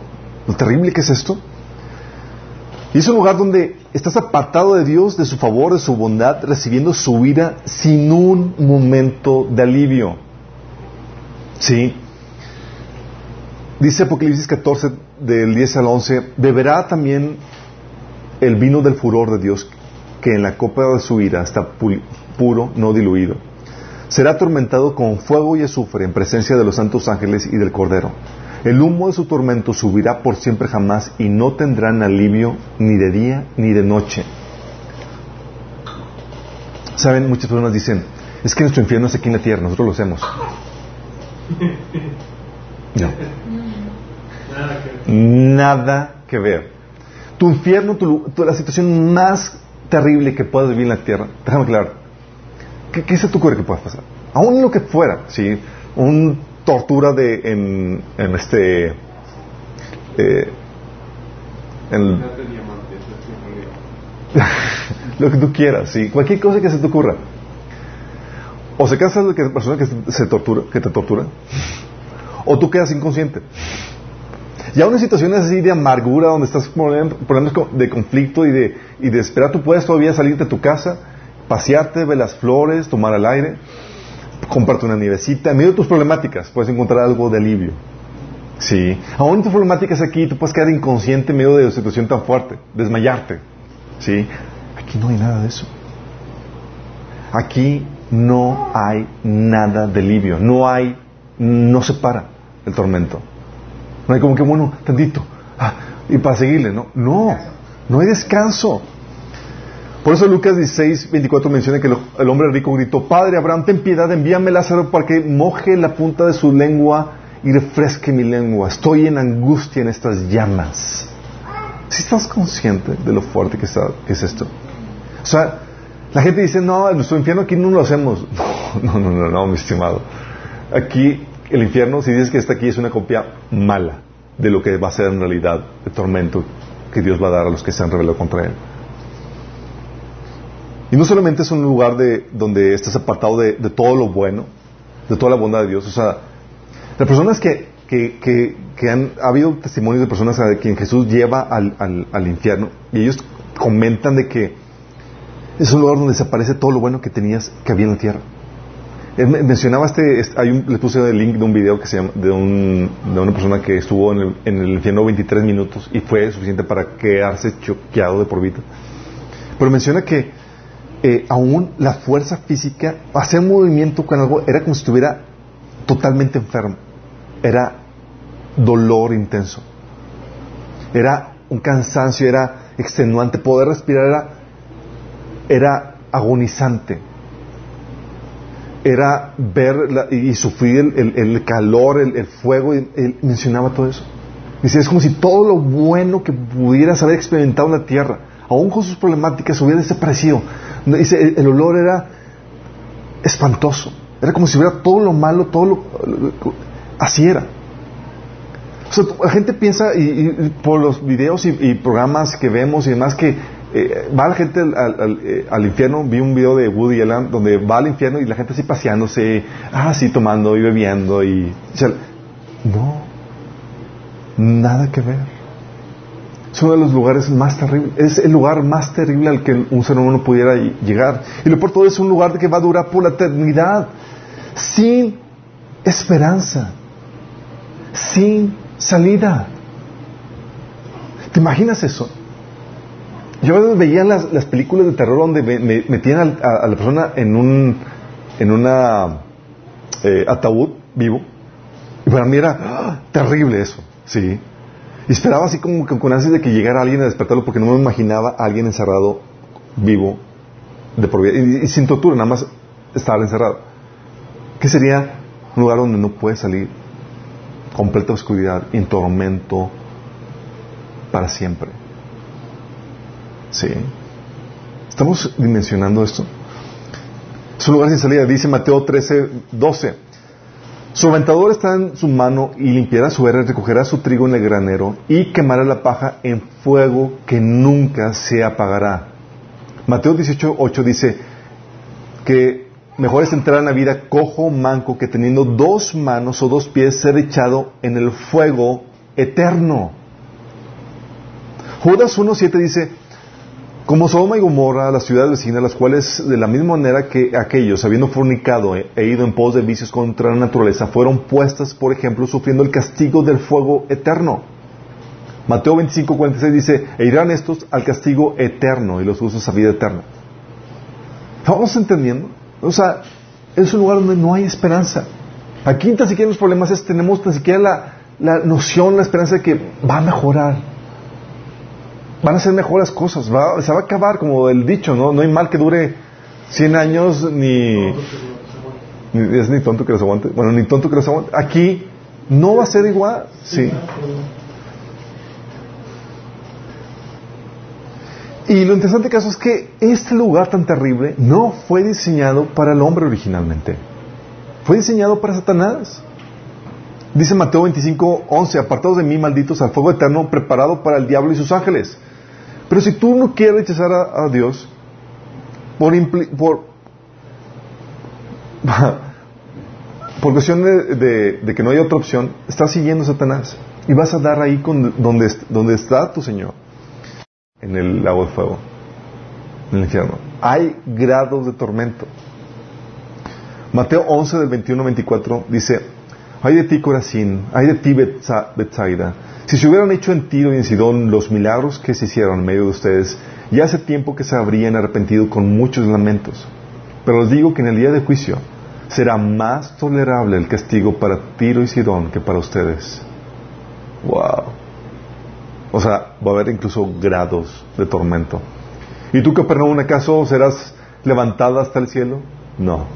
terrible que es esto. Y es un lugar donde estás apartado de Dios, de su favor, de su bondad, recibiendo su vida sin un momento de alivio. Sí. Dice Apocalipsis 14, del 10 al 11, beberá también el vino del furor de Dios, que en la copa de su ira está puro, no diluido. Será atormentado con fuego y azufre en presencia de los santos ángeles y del Cordero. El humo de su tormento subirá por siempre jamás y no tendrán alivio ni de día ni de noche. Saben, muchas personas dicen, es que nuestro infierno es aquí en la tierra, nosotros lo hacemos. No. Nada que ver. Tu infierno, tu, la situación más terrible que puedas vivir en la tierra, déjame aclarar. ¿Qué, qué se te ocurre que pueda pasar? Aún lo que fuera, ¿sí? Un tortura de, en, en este... Eh, en, [LAUGHS] lo que tú quieras, ¿sí? Cualquier cosa que se te ocurra. O se cansa de que persona que se tortura, que te tortura, o tú quedas inconsciente. Ya una situaciones así de amargura, donde estás problemas de conflicto y de, y de esperar, tú puedes todavía salir de tu casa, pasearte, ver las flores, tomar el aire, comprarte una nievecita. En medio de tus problemáticas puedes encontrar algo de alivio. Sí. Aún tus problemáticas aquí, tú puedes quedar inconsciente en medio de una situación tan fuerte, desmayarte. Sí. Aquí no hay nada de eso. Aquí no hay nada de alivio. No hay, no se para el tormento. No hay como que, bueno, tantito. Ah, y para seguirle, ¿no? No, no hay descanso. Por eso Lucas 16, 24 menciona que el hombre rico gritó, Padre Abraham, ten piedad, envíame Lázaro para que moje la punta de su lengua y refresque mi lengua. Estoy en angustia en estas llamas. Si estás consciente de lo fuerte que, es esto? O sea, la gente dice, no, nuestro infierno aquí no lo hacemos. [LAUGHS] No, no, no, no, mi estimado. Aquí, el infierno, si dices que está aquí, es una copia mala de lo que va a ser en realidad el tormento que Dios va a dar a los que se han rebelado contra Él. Y no solamente es un lugar de, donde estás apartado de, todo lo bueno, de toda la bondad de Dios. O sea, las personas que, que, que, han ha habido testimonios de personas a quien Jesús lleva al, al, infierno y ellos comentan de que es un lugar donde desaparece todo lo bueno que tenías, que había en la tierra. mencionaba este, hay un, le puse el link de un video que se llama, de, un, de una persona que estuvo en el, en el infierno 23 minutos y fue suficiente para quedarse choqueado de por vida. Pero menciona que eh, aún la fuerza física, hacer movimiento con algo, era como si estuviera totalmente enfermo. Era dolor intenso. Era un cansancio, era extenuante. Poder respirar era, era agonizante. Era ver y sufrir el, calor, el, fuego. Y, mencionaba todo eso. Dice, es como si todo lo bueno que pudieras haber experimentado en la tierra, aún con sus problemáticas, hubiera desaparecido. Dice, el, olor era espantoso. Era como si hubiera todo lo malo, todo lo... Así era. La gente piensa, y, por los videos y, programas que vemos y demás, que eh, va la gente eh, al, infierno. Vi un video de Woody Allen donde va al infierno y la gente así paseándose, ah, así tomando y bebiendo. y No, nada que ver es uno de los lugares más terribles, es el lugar más terrible al que un ser humano pudiera llegar. Y lo por todo es un lugar que va a durar por la eternidad, sin esperanza, sin salida. ¿Te imaginas eso? Yo veía las, las películas de terror donde metían a, la persona en un en una eh, ataúd vivo. Y para mí era ¡ah! terrible eso, sí. Esperaba así como con ansias de que llegara alguien a despertarlo porque no me imaginaba a alguien encerrado vivo de por vida y, sin tortura, nada más estar encerrado. ¿Qué sería un lugar donde no puede salir? Completa oscuridad, en tormento para siempre. ¿Sí? ¿Estamos dimensionando esto? Es un lugar sin salida. Dice Mateo 13, 12. Su aventador está en su mano y limpiará su era, recogerá su trigo en el granero y quemará la paja en fuego que nunca se apagará. Mateo 18.8 dice que mejor es entrar en la vida cojo manco que teniendo dos manos o dos pies ser echado en el fuego eterno. Judas 1.7 dice, Como Sodoma y Gomorra, las ciudades vecinas, las cuales, de la misma manera que aquellos, habiendo fornicado e, e ido en pos de vicios contra la naturaleza, fueron puestas, por ejemplo, sufriendo el castigo del fuego eterno. Mateo 25, 46 dice, e irán estos al castigo eterno y los usos a vida eterna. ¿Vamos entendiendo? O sea, es un lugar donde no hay esperanza. Aquí tan siquiera los problemas es, tenemos tan siquiera la, la noción, la esperanza de que va a mejorar van a ser mejores cosas, se va a acabar como el dicho, ¿no? No hay mal que dure 100 años ni, ni es ni tonto que los aguante. Bueno, ni tonto que los aguante. Aquí no va a ser igual, sí. Y lo interesante caso es que este lugar tan terrible no fue diseñado para el hombre originalmente. Fue diseñado para Satanás. Dice Mateo 25, 11, apartados de mí, malditos, al fuego eterno preparado para el diablo y sus ángeles. Pero si tú no quieres rechazar a, Dios, por, por, [LAUGHS] por cuestión de, que no hay otra opción, estás siguiendo a Satanás y vas a dar ahí con, donde, donde está tu Señor, en el lago de fuego, en el infierno. Hay grados de tormento. Mateo 11 del 21 al 24 dice, hay de ti Corazín, hay de ti Betsaida, si se hubieran hecho en Tiro y en Sidón los milagros que se hicieron en medio de ustedes, ya hace tiempo que se habrían arrepentido con muchos lamentos. Pero os digo que en el día de juicio será más tolerable el castigo para Tiro y Sidón que para ustedes. Wow. O sea, va a haber incluso grados de tormento. ¿Y tú, Capernaum, acaso serás levantada hasta el cielo? No,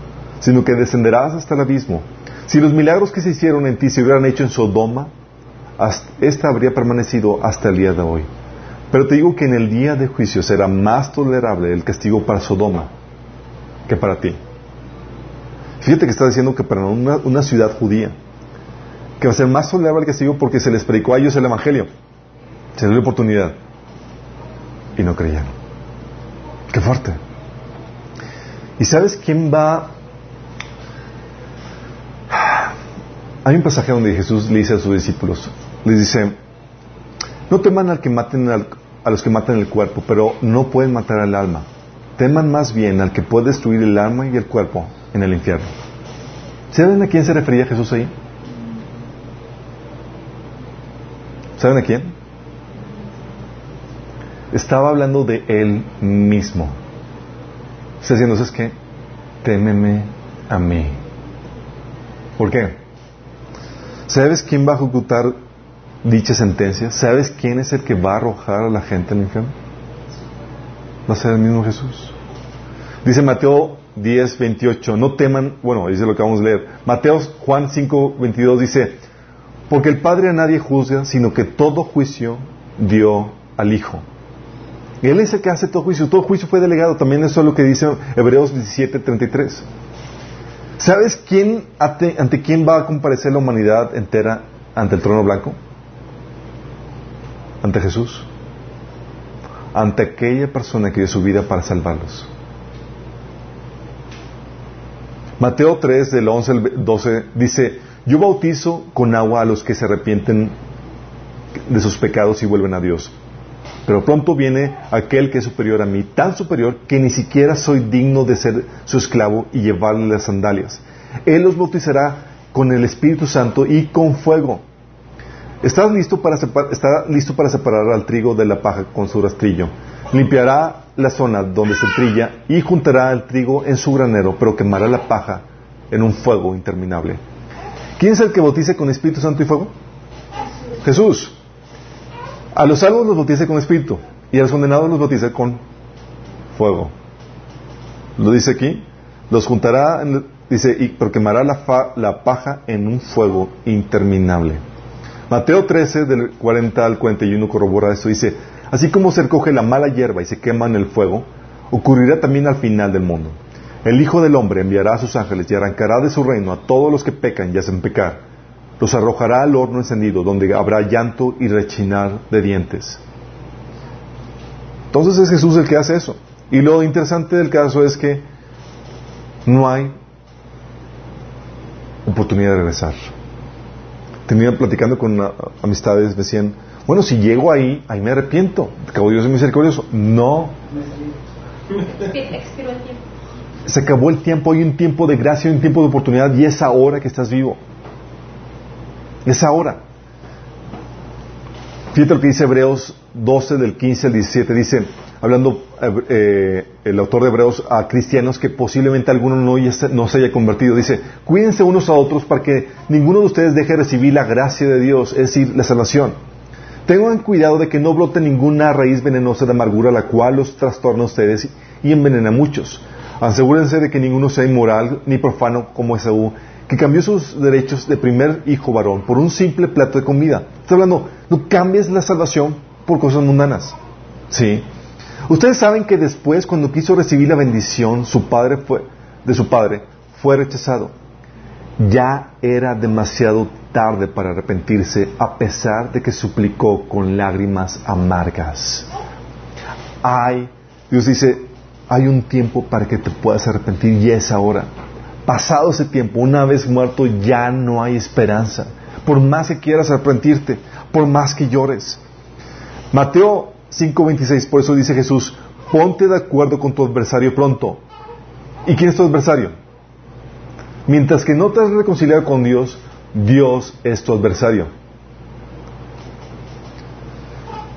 sino que descenderás hasta el abismo. Si los milagros que se hicieron en ti se hubieran hecho en Sodoma, esta habría permanecido hasta el día de hoy. Pero te digo que en el día de juicio será más tolerable el castigo para Sodoma que para ti. Fíjate que está diciendo que para una, ciudad judía, que va a ser más tolerable el castigo porque se les predicó a ellos el Evangelio. Se les dio oportunidad. Y no creyeron. Qué fuerte. ¿Y sabes quién va Hay un pasaje donde Jesús le dice a sus discípulos, les dice, no teman al que maten a los que matan el cuerpo, pero no pueden matar al alma. Teman más bien al que puede destruir el alma y el cuerpo en el infierno. ¿Saben a quién se refería Jesús ahí? ¿Saben a quién? Estaba hablando de él mismo. Está diciendo, ¿sabes qué? Témeme a mí. ¿Por qué? ¿Sabes quién va a ejecutar dicha sentencia? ¿Sabes quién es el que va a arrojar a la gente al infierno? Va a ser el mismo Jesús. Dice Mateo 10, 28, no teman, bueno, dice lo que vamos a leer. Mateo Juan 5, 22 dice, porque el Padre a nadie juzga, sino que todo juicio dio al Hijo. Él es el que hace todo juicio, todo juicio fue delegado, también eso es lo que dice Hebreos 17, 33. ¿Sabes quién ante, quién va a comparecer la humanidad entera ante el trono blanco? Ante Jesús. Ante aquella persona que dio su vida para salvarlos. Mateo 3, del 11 al 12, dice, yo bautizo con agua a los que se arrepienten de sus pecados y vuelven a Dios. Pero pronto viene aquel que es superior a mí, tan superior que ni siquiera soy digno de ser su esclavo y llevarle las sandalias. Él los bautizará con el Espíritu Santo y con fuego. ¿Estás listo para está listo para separar al trigo de la paja con su rastrillo. Limpiará la zona donde se trilla y juntará el trigo en su granero, pero quemará la paja en un fuego interminable. ¿Quién es el que bautice con Espíritu Santo y fuego? Jesús. A los salvos los bautiza con espíritu y a los condenados los bautiza con fuego. Lo dice aquí. Los juntará, dice, y pero quemará la, la paja en un fuego interminable. Mateo 13, del 40 al 41, corrobora esto. Dice, así como se recoge la mala hierba y se quema en el fuego, ocurrirá también al final del mundo. El Hijo del Hombre enviará a sus ángeles y arrancará de su reino a todos los que pecan y hacen pecar los arrojará al horno encendido, donde habrá llanto y rechinar de dientes. Entonces es Jesús el que hace eso. Y lo interesante del caso es que no hay oportunidad de regresar. Tenía platicando con amistades, decían, bueno, si llego ahí, ahí me arrepiento. Acabó Dios es misericordioso. No. [LAUGHS] Se acabó el tiempo, hay un tiempo de gracia, hay un tiempo de oportunidad y es ahora que estás vivo. Es ahora. Fíjate lo que dice Hebreos 12 del 15 al 17. Dice, hablando eh, el autor de Hebreos a cristianos que posiblemente alguno no, no se haya convertido. Dice, cuídense unos a otros para que ninguno de ustedes deje de recibir la gracia de Dios, es decir, la salvación. Tengan cuidado de que no brote ninguna raíz venenosa de amargura la cual los trastorna a ustedes y envenena a muchos. Asegúrense de que ninguno sea inmoral ni profano como Esaú, que cambió sus derechos de primer hijo varón por un simple plato de comida. Está hablando, no cambies la salvación por cosas mundanas. ¿Sí? Ustedes saben que después, cuando quiso recibir la bendición, su padre fue, de su padre, fue rechazado. Ya era demasiado tarde para arrepentirse, a pesar de que suplicó con lágrimas amargas. Hay, Dios dice, hay un tiempo para que te puedas arrepentir y es ahora. Pasado ese tiempo, una vez muerto, ya no hay esperanza. Por más que quieras arrepentirte, por más que llores. Mateo 5:26, por eso dice Jesús, ponte de acuerdo con tu adversario pronto. ¿Y quién es tu adversario? Mientras que no te has reconciliado con Dios, Dios es tu adversario.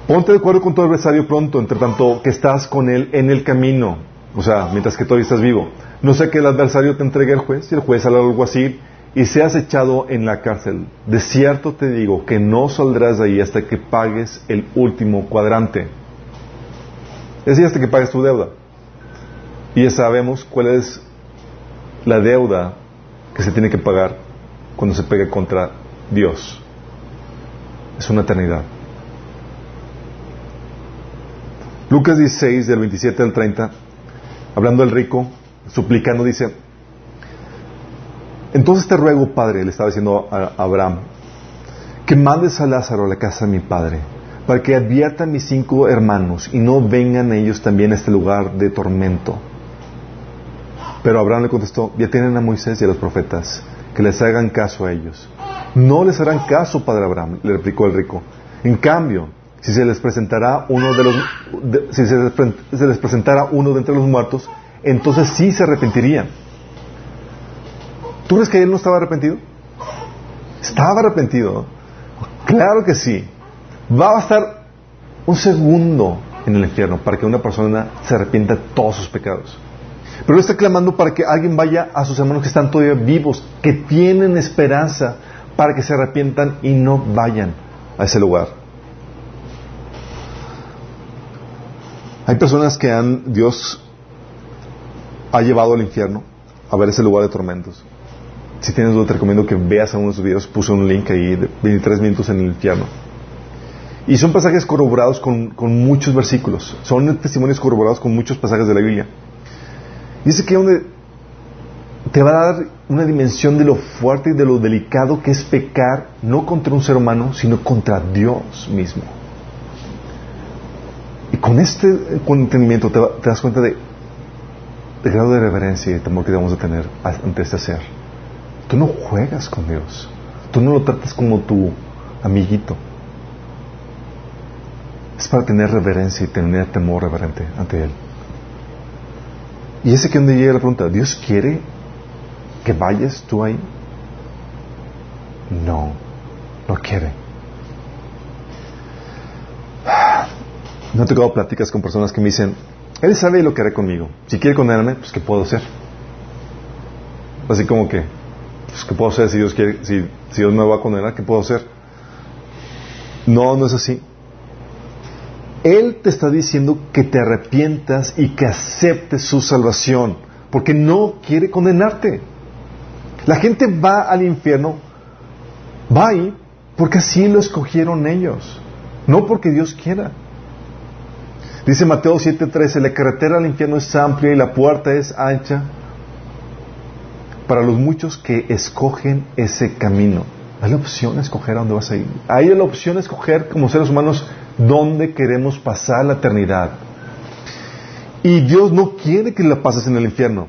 Ponte de acuerdo con tu adversario pronto, entre tanto que estás con él en el camino, o sea, mientras que todavía estás vivo. No sé que el adversario te entregue al juez y el juez al alguacil y seas echado en la cárcel. De cierto te digo que no saldrás de ahí hasta que pagues el último cuadrante. Es decir, hasta que pagues tu deuda. Y ya sabemos cuál es la deuda que se tiene que pagar cuando se pega contra Dios. Es una eternidad. Lucas 16, del 27 al 30, hablando del rico, suplicando, dice, entonces te ruego, Padre, le estaba diciendo a Abraham, que mandes a Lázaro a la casa de mi Padre, para que advierta a mis cinco hermanos y no vengan ellos también a este lugar de tormento. Pero Abraham le contestó, ya tienen a Moisés y a los profetas, que les hagan caso a ellos. No les harán caso, Padre Abraham, le replicó el rico. En cambio, si se les presentará uno de los, si se les, se les presentara uno de entre los muertos, entonces sí se arrepentirían. ¿Tú crees que él no estaba arrepentido? Estaba arrepentido. Claro que sí. Va a estar un segundo en el infierno para que una persona se arrepienta de todos sus pecados. Pero él está clamando para que alguien vaya a sus hermanos que están todavía vivos, que tienen esperanza para que se arrepientan y no vayan a ese lugar. Hay personas que han, Dios ha llevado al infierno a ver ese lugar de tormentos. Si tienes duda, te recomiendo que veas a uno de sus videos. Puse un link ahí de 23 minutos en el infierno. Y son pasajes corroborados con, con muchos versículos. Son testimonios corroborados con muchos pasajes de la Biblia. Dice que donde te va a dar una dimensión de lo fuerte y de lo delicado que es pecar, no contra un ser humano, sino contra Dios mismo. Y con este entendimiento te, das cuenta de, de grado de reverencia y de temor que debemos de tener ante este ser. Tú no juegas con Dios. Tú no lo tratas como tu amiguito. Es para tener reverencia y tener temor reverente ante Él. Y ese que donde llega la pregunta, ¿Dios quiere que vayas tú ahí? No, no quiere. No he tocado pláticas con personas que me dicen, Él sabe lo que hará conmigo. Si quiere condenarme, pues ¿qué puedo hacer? Así como que, pues, ¿qué puedo hacer si Dios quiere, si, Dios me va a condenar? ¿Qué puedo hacer? No, no es así. Él te está diciendo que te arrepientas y que aceptes su salvación, porque no quiere condenarte. La gente va al infierno, va ahí porque así lo escogieron ellos, no porque Dios quiera. Dice Mateo 7:13, la carretera al infierno es amplia y la puerta es ancha para los muchos que escogen ese camino. Hay la opción de escoger a dónde vas a ir. Hay la opción de escoger como seres humanos dónde queremos pasar la eternidad. Y Dios no quiere que la pases en el infierno.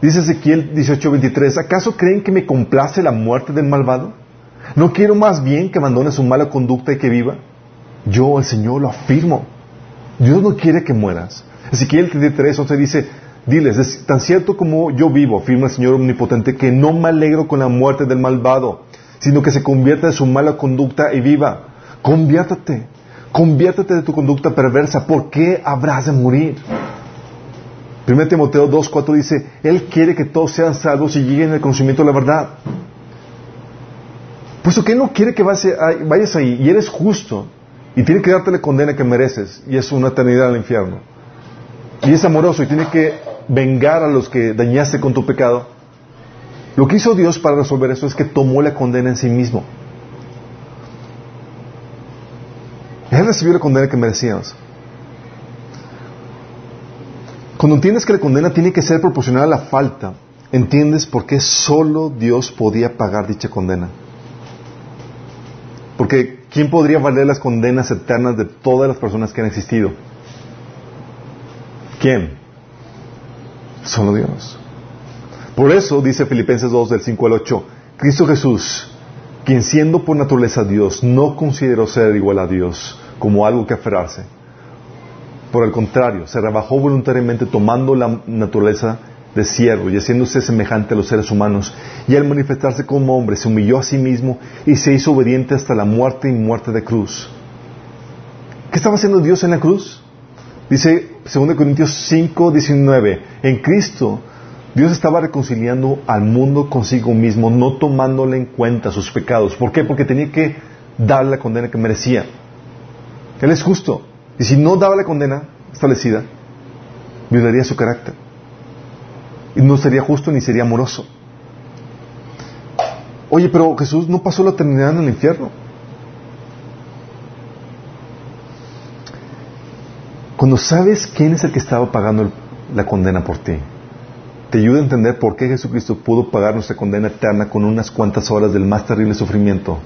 Dice Ezequiel 18:23, ¿acaso creen que me complace la muerte del malvado? ¿No quiero más bien que abandone su mala conducta y que viva? Yo, el Señor, lo afirmo. Dios no quiere que mueras. Ezequiel 33, 11 dice, diles, es tan cierto como yo vivo, afirma el Señor Omnipotente, que no me alegro con la muerte del malvado, sino que se convierta de su mala conducta y viva. Conviértate, conviértate de tu conducta perversa. ¿Por qué habrás de morir? 1 Timoteo 2, 4 dice, Él quiere que todos sean salvos y lleguen al conocimiento de la verdad. Puesto que Él no quiere que vayas ahí y eres justo y tiene que darte la condena que mereces y es una eternidad al infierno. Y es amoroso y tiene que vengar a los que dañaste con tu pecado. Lo que hizo Dios para resolver eso es que tomó la condena en sí mismo. Él recibió la condena que merecíamos. Cuando entiendes que la condena tiene que ser proporcional a la falta, entiendes por qué solo Dios podía pagar dicha condena. Porque ¿quién podría valer las condenas eternas de todas las personas que han existido? ¿Quién? Solo Dios. Por eso dice Filipenses 2 del 5 al 8, Cristo Jesús, quien siendo por naturaleza Dios, no consideró ser igual a Dios como algo que aferrarse. Por el contrario, se rebajó voluntariamente tomando la naturaleza de siervo y haciéndose semejante a los seres humanos. Y al manifestarse como hombre, se humilló a sí mismo y se hizo obediente hasta la muerte y muerte de cruz. ¿Qué estaba haciendo Dios en la cruz? Dice 2 Corintios 5, 19. En Cristo, Dios estaba reconciliando al mundo consigo mismo, no tomándole en cuenta sus pecados. ¿Por qué? Porque tenía que dar la condena que merecía. Él es justo. Y si no daba la condena establecida, violaría su carácter. Y no sería justo ni sería amoroso. Oye, pero Jesús no pasó la eternidad en el infierno. Cuando sabes quién es el que estaba pagando la condena por ti, te ayuda a entender por qué Jesucristo pudo pagar nuestra condena eterna con unas cuantas horas del más terrible sufrimiento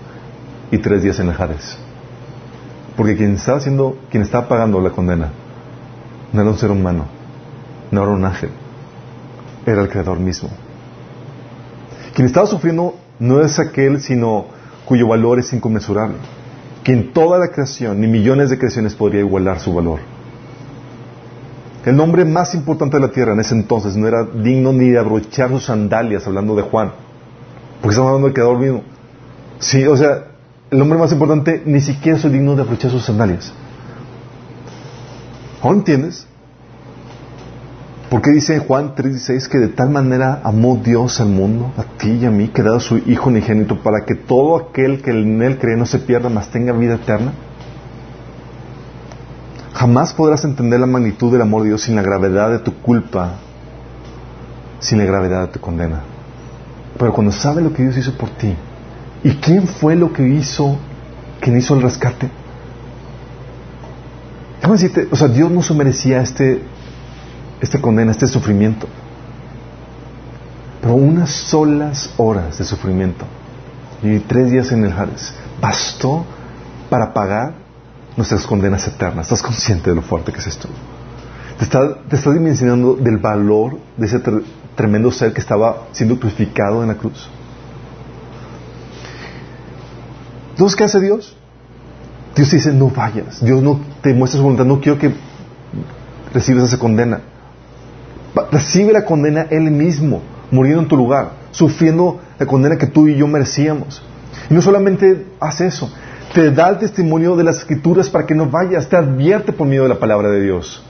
y tres días en el Hades. Porque quien estaba haciendo, quien estaba pagando la condena, no era un ser humano, no era un ángel, era el Creador mismo. Quien estaba sufriendo no es aquel, sino cuyo valor es inconmensurable. Que en toda la creación, ni millones de creaciones podría igualar su valor. El nombre más importante de la tierra en ese entonces no era digno ni de abrochar sus sandalias, hablando de Juan. Porque estamos hablando del Creador mismo. Sí, o sea, el hombre más importante ni siquiera es digno de aprovechar sus sandalias. ¿Ahora entiendes? Porque dice Juan 3:16 que de tal manera amó Dios al mundo, a ti y a mí, que dado su Hijo unigénito para que todo aquel que en él cree no se pierda, mas tenga vida eterna? Jamás podrás entender la magnitud del amor de Dios sin la gravedad de tu culpa, sin la gravedad de tu condena. Pero cuando sabes lo que Dios hizo por ti, ¿Y quién fue lo que hizo, quien hizo el rescate? Déjame decirte, o sea, Dios no se merecía este, condena, este sufrimiento. Pero unas solas horas de sufrimiento y tres días en el Hades bastó para pagar nuestras condenas eternas. ¿Estás consciente de lo fuerte que es esto? Te estás te está dimensionando del valor de ese tremendo ser que estaba siendo crucificado en la cruz. Entonces, ¿qué hace Dios? Dios dice, no vayas. Dios no te muestra su voluntad. No quiero que recibas esa condena. Recibe la condena Él mismo, muriendo en tu lugar, sufriendo la condena que tú y yo merecíamos. Y no solamente hace eso, te da el testimonio de las escrituras para que no vayas, te advierte por medio de la palabra de Dios.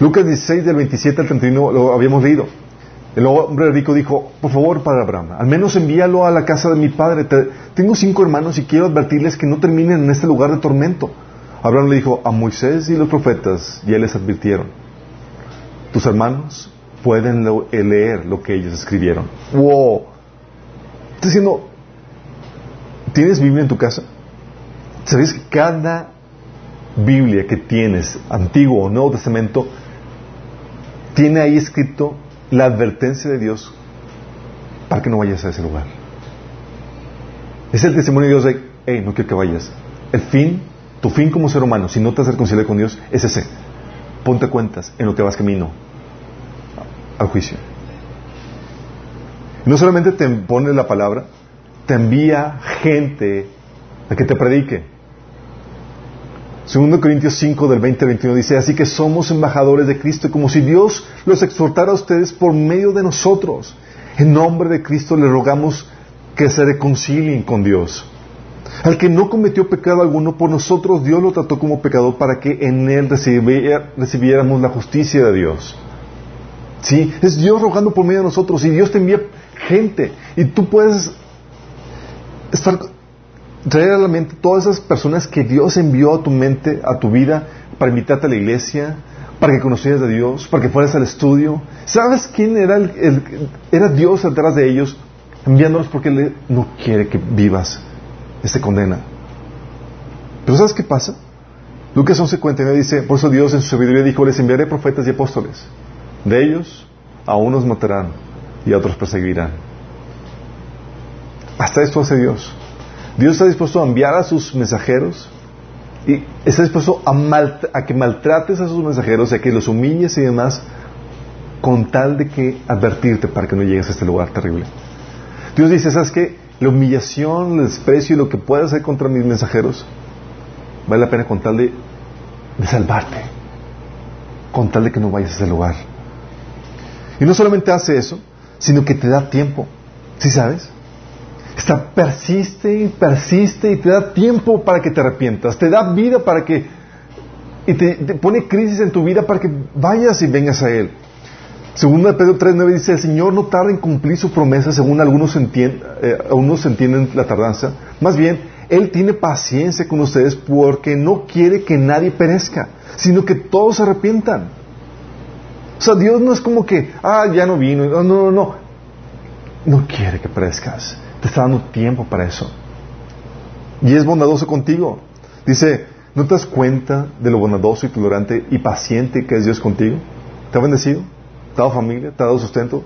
Lucas 16 del 27 al 31 lo habíamos leído. El hombre rico dijo, por favor, Padre Abraham, al menos envíalo a la casa de mi padre. tengo cinco hermanos y quiero advertirles que no terminen en este lugar de tormento. Abraham le dijo, a Moisés y los profetas ya les advirtieron. Tus hermanos pueden eh, leer lo que ellos escribieron. ¡Wow! Estoy diciendo, ¿tienes Biblia en tu casa? ¿Sabes que cada Biblia que tienes, antiguo o nuevo testamento, tiene ahí escrito la advertencia de Dios para que no vayas a ese lugar. Es el testimonio de Dios de, hey, no quiero que vayas. El fin, tu fin como ser humano, si no te has reconciliado con Dios, es ese. Ponte cuentas en lo que vas camino al juicio. No solamente te pone la palabra, te envía gente a que te predique. Segundo Corintios 5 del 20 al 21 dice, así que somos embajadores de Cristo, como si Dios los exhortara a ustedes por medio de nosotros. En nombre de Cristo le rogamos que se reconcilien con Dios. Al que no cometió pecado alguno, por nosotros Dios lo trató como pecador para que en él recibiéramos la justicia de Dios. ¿Sí? Es Dios rogando por medio de nosotros y Dios te envía gente y tú puedes estar traer a la mente todas esas personas que Dios envió a tu mente, a tu vida, para invitarte a la iglesia, para que conocieras a Dios, para que fueras al estudio. ¿Sabes quién era el, era Dios detrás de ellos? Enviándolos porque Él no quiere que vivas esta condena. Pero ¿sabes qué pasa? Lucas 11:49 dice, por eso Dios en su sabiduría dijo, les enviaré profetas y apóstoles. De ellos a unos matarán y a otros perseguirán. Hasta esto hace Dios. Dios está dispuesto a enviar a sus mensajeros y está dispuesto a, que maltrates a sus mensajeros y a que los humilles y demás con tal de que advertirte para que no llegues a este lugar terrible. Dios dice, ¿sabes qué? La humillación, el desprecio y lo que puedas hacer contra mis mensajeros vale la pena con tal de, de salvarte, con tal de que no vayas a ese lugar. Y no solamente hace eso, sino que te da tiempo. ¿Sí sabes? Está, persiste persiste y te da tiempo para que te arrepientas, te da vida para que, y te, pone crisis en tu vida para que vayas y vengas a Él. Segundo de Pedro 3.9 dice, el Señor no tarda en cumplir su promesa según algunos, entienden, eh, algunos entienden la tardanza. Más bien, Él tiene paciencia con ustedes porque no quiere que nadie perezca, sino que todos se arrepientan. O sea, Dios no es como que, ah, ya no vino. No, no, no. No quiere que perezcas. Te está dando tiempo para eso. Y es bondadoso contigo. Dice, ¿no te das cuenta de lo bondadoso y tolerante y paciente que es Dios contigo? ¿Te ha bendecido? ¿Te ha dado familia? ¿Te ha dado sustento?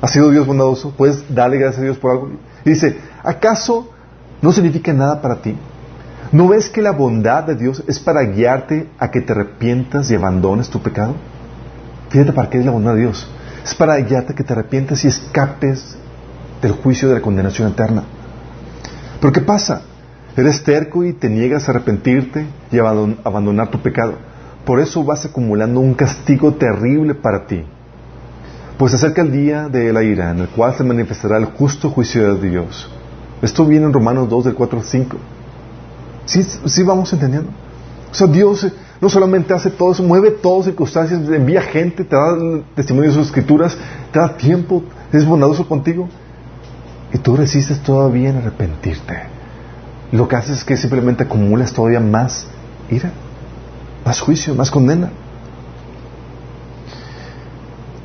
¿Ha sido Dios bondadoso? ¿Puedes darle gracias a Dios por algo? Dice, ¿acaso no significa nada para ti? ¿No ves que la bondad de Dios es para guiarte a que te arrepientas y abandones tu pecado? Fíjate para qué es la bondad de Dios. Es para guiarte a que te arrepientas y escapes del juicio de la condenación eterna. Pero ¿qué pasa? Eres terco y te niegas a arrepentirte y a abandonar tu pecado. Por eso vas acumulando un castigo terrible para ti. Pues acerca el día de la ira, en el cual se manifestará el justo juicio de Dios. Esto viene en Romanos 2, del 4 al 5. ¿Sí, sí vamos entendiendo? O sea, Dios no solamente hace todo eso, mueve todas circunstancias, envía gente, te da testimonio de sus escrituras, te da tiempo, es bondadoso contigo. Y tú resistes todavía en arrepentirte. Lo que haces es que simplemente acumulas todavía más ira, más juicio, más condena.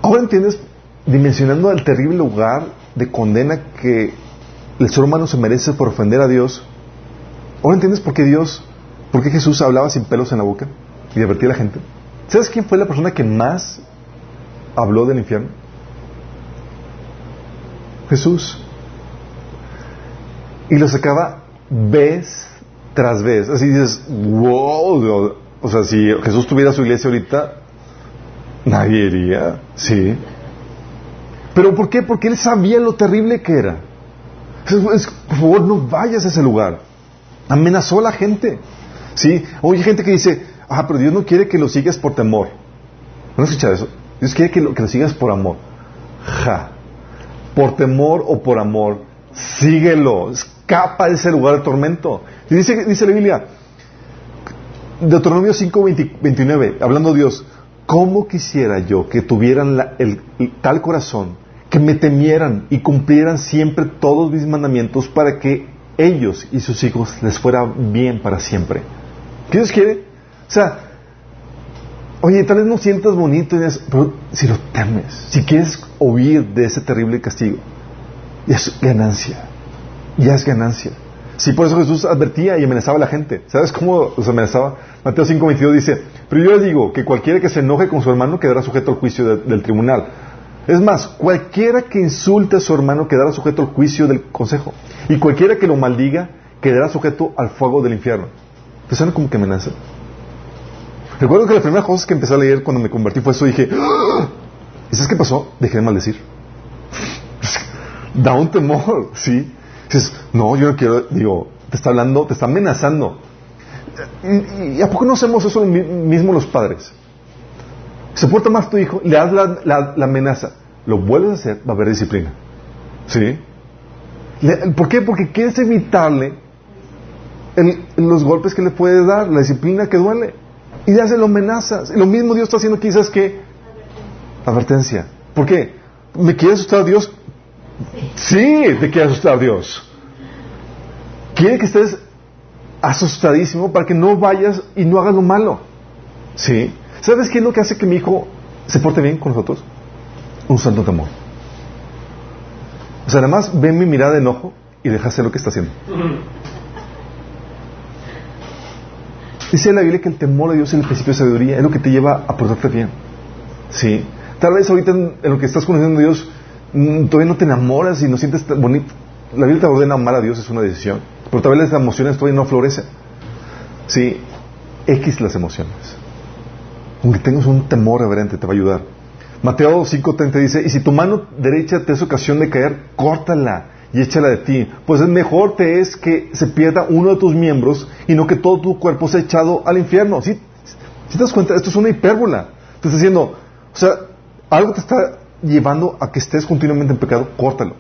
Ahora entiendes, dimensionando el terrible lugar de condena que el ser humano se merece por ofender a Dios, ahora entiendes por qué Dios, por qué Jesús hablaba sin pelos en la boca y advertía a la gente. ¿Sabes quién fue la persona que más habló del infierno? Jesús y lo sacaba vez tras vez. Así dices, wow. O sea, si Jesús tuviera su iglesia ahorita, nadie iría, sí. ¿Pero por qué? Porque él sabía lo terrible que era. por favor, no vayas a ese lugar. Amenazó a la gente. ¿Sí? Oye, gente que dice, ah, pero Dios no quiere que lo sigas por temor. ¿No has escuchado eso? Dios quiere que lo, que lo sigas por amor. Ja. Por temor o por amor, síguelo escapa de ese lugar de tormento. Y dice, dice la Biblia, Deuteronomio 5, 29, hablando Dios, ¿cómo quisiera yo que tuvieran el, tal corazón, que me temieran y cumplieran siempre todos mis mandamientos para que ellos y sus hijos les fuera bien para siempre? ¿Qué Dios quiere? O sea, oye, tal vez no sientas bonito, pero si lo temes, si quieres huir de ese terrible castigo, es ganancia ya es ganancia. Sí, por eso Jesús advertía y amenazaba a la gente. ¿Sabes cómo los amenazaba? Mateo 5:22 dice, pero yo les digo que cualquiera que se enoje con su hermano quedará sujeto al juicio del tribunal. Es más, cualquiera que insulte a su hermano quedará sujeto al juicio del consejo. Y cualquiera que lo maldiga quedará sujeto al fuego del infierno. ¿Te suena como que amenaza? Recuerdo que la primera cosa que empecé a leer cuando me convertí fue eso y dije, ¡Ah! ¿y sabes qué pasó? Dejé de maldecir. [LAUGHS] da un temor, ¿sí? Dices, no, yo no quiero, digo, te está hablando, te está amenazando. ¿Y, a poco no hacemos eso mismo los padres? Se porta más tu hijo, le das la, amenaza, lo vuelves a hacer, va a haber disciplina. ¿Sí? ¿Por qué? Porque quieres evitarle los golpes que le puedes dar, la disciplina que duele. Y ya se lo amenazas. lo mismo Dios está haciendo quizás que advertencia. ¿Por qué? ¿Me quiere asustar a Dios? Sí, te quiere asustar Dios. Quiere que estés asustadísimo para que no vayas y no hagas lo malo. ¿Sí? ¿Sabes qué es lo que hace que mi hijo se porte bien con nosotros? Un santo temor. O sea, nada más ve mi mirada de enojo y deja hacer lo que está haciendo. Dice la Biblia que el temor a Dios es el principio de sabiduría, es lo que te lleva a portarte bien. ¿Sí? Tal vez ahorita en, lo que estás conociendo a Dios todavía no te enamoras y no sientes bonito. La Biblia te ordena amar a Dios, es una decisión. Pero tal vez las emociones todavía no florecen. ¿Sí? X las emociones. Aunque tengas un temor reverente, te va a ayudar. Mateo 5.30 dice, y si tu mano derecha te es ocasión de caer, córtala y échala de ti, pues es mejor te es que se pierda uno de tus miembros y no que todo tu cuerpo sea echado al infierno. Si te das cuenta, esto es una hipérbola. Te está diciendo, o sea, algo te está llevando a que estés continuamente en pecado, córtalo.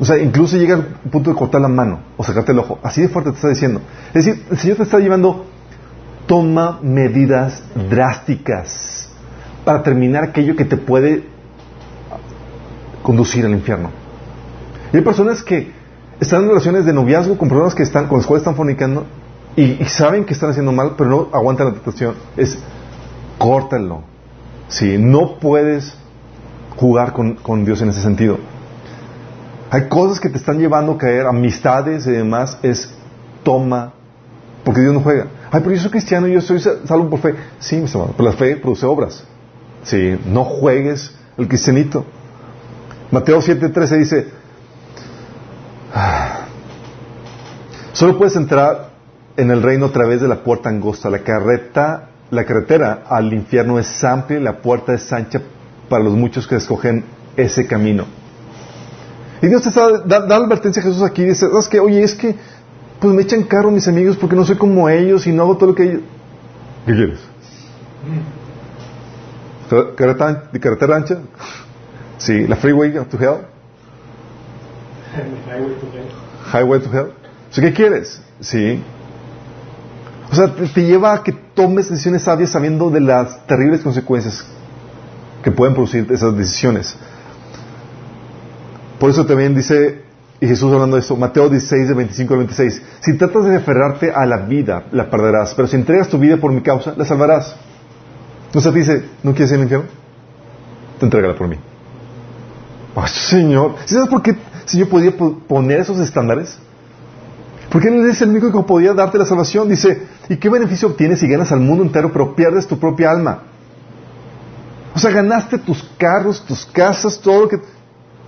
O sea, incluso llega al punto de cortar la mano o sacarte el ojo. Así de fuerte te está diciendo. Es decir, el Señor te está llevando, toma medidas drásticas para terminar aquello que te puede conducir al infierno. Y hay personas que están en relaciones de noviazgo con personas que están, con las cuales están fornicando y, saben que están haciendo mal, pero no aguantan la tentación. Es córtalo. Si no puedes jugar con, con, Dios en ese sentido. Hay cosas que te están llevando a caer, amistades y demás, es toma, porque Dios no juega. Ay, pero yo soy cristiano yo soy salvo por fe. Sí, mi hermano, pero la fe produce obras. Sí, no juegues el cristianito. Mateo 7:13 dice, Solo puedes entrar en el reino a través de la puerta angosta. La carreta, la carretera al infierno es amplia y la puerta es ancha para los muchos que escogen ese camino. Y Dios te está da, advertencia a Jesús aquí. Dice, ¿sabes qué? Oye, es que pues me echan carro mis amigos porque no soy como ellos y no hago todo lo que ellos... ¿Qué quieres? ¿Carretera, carretera ancha? Sí, la freeway to hell. Highway to Hell. ¿qué quieres? Sí. O sea, te, lleva a que tomes decisiones sabias sabiendo de las terribles consecuencias que pueden producir esas decisiones. Por eso también dice, y Jesús hablando de esto, Mateo 16, de 25 al 26, si tratas de aferrarte a la vida, la perderás, pero si entregas tu vida por mi causa, la salvarás. Te dice, ¿no quieres ir al infierno? Te entregala por mí. Ay, Señor, ¿sabes por qué si yo podía poner esos estándares? Porque Él es el único que podía darte la salvación. Dice, ¿y qué beneficio obtienes si ganas al mundo entero pero pierdes tu propia alma? O sea, ganaste tus carros, tus casas, todo lo que...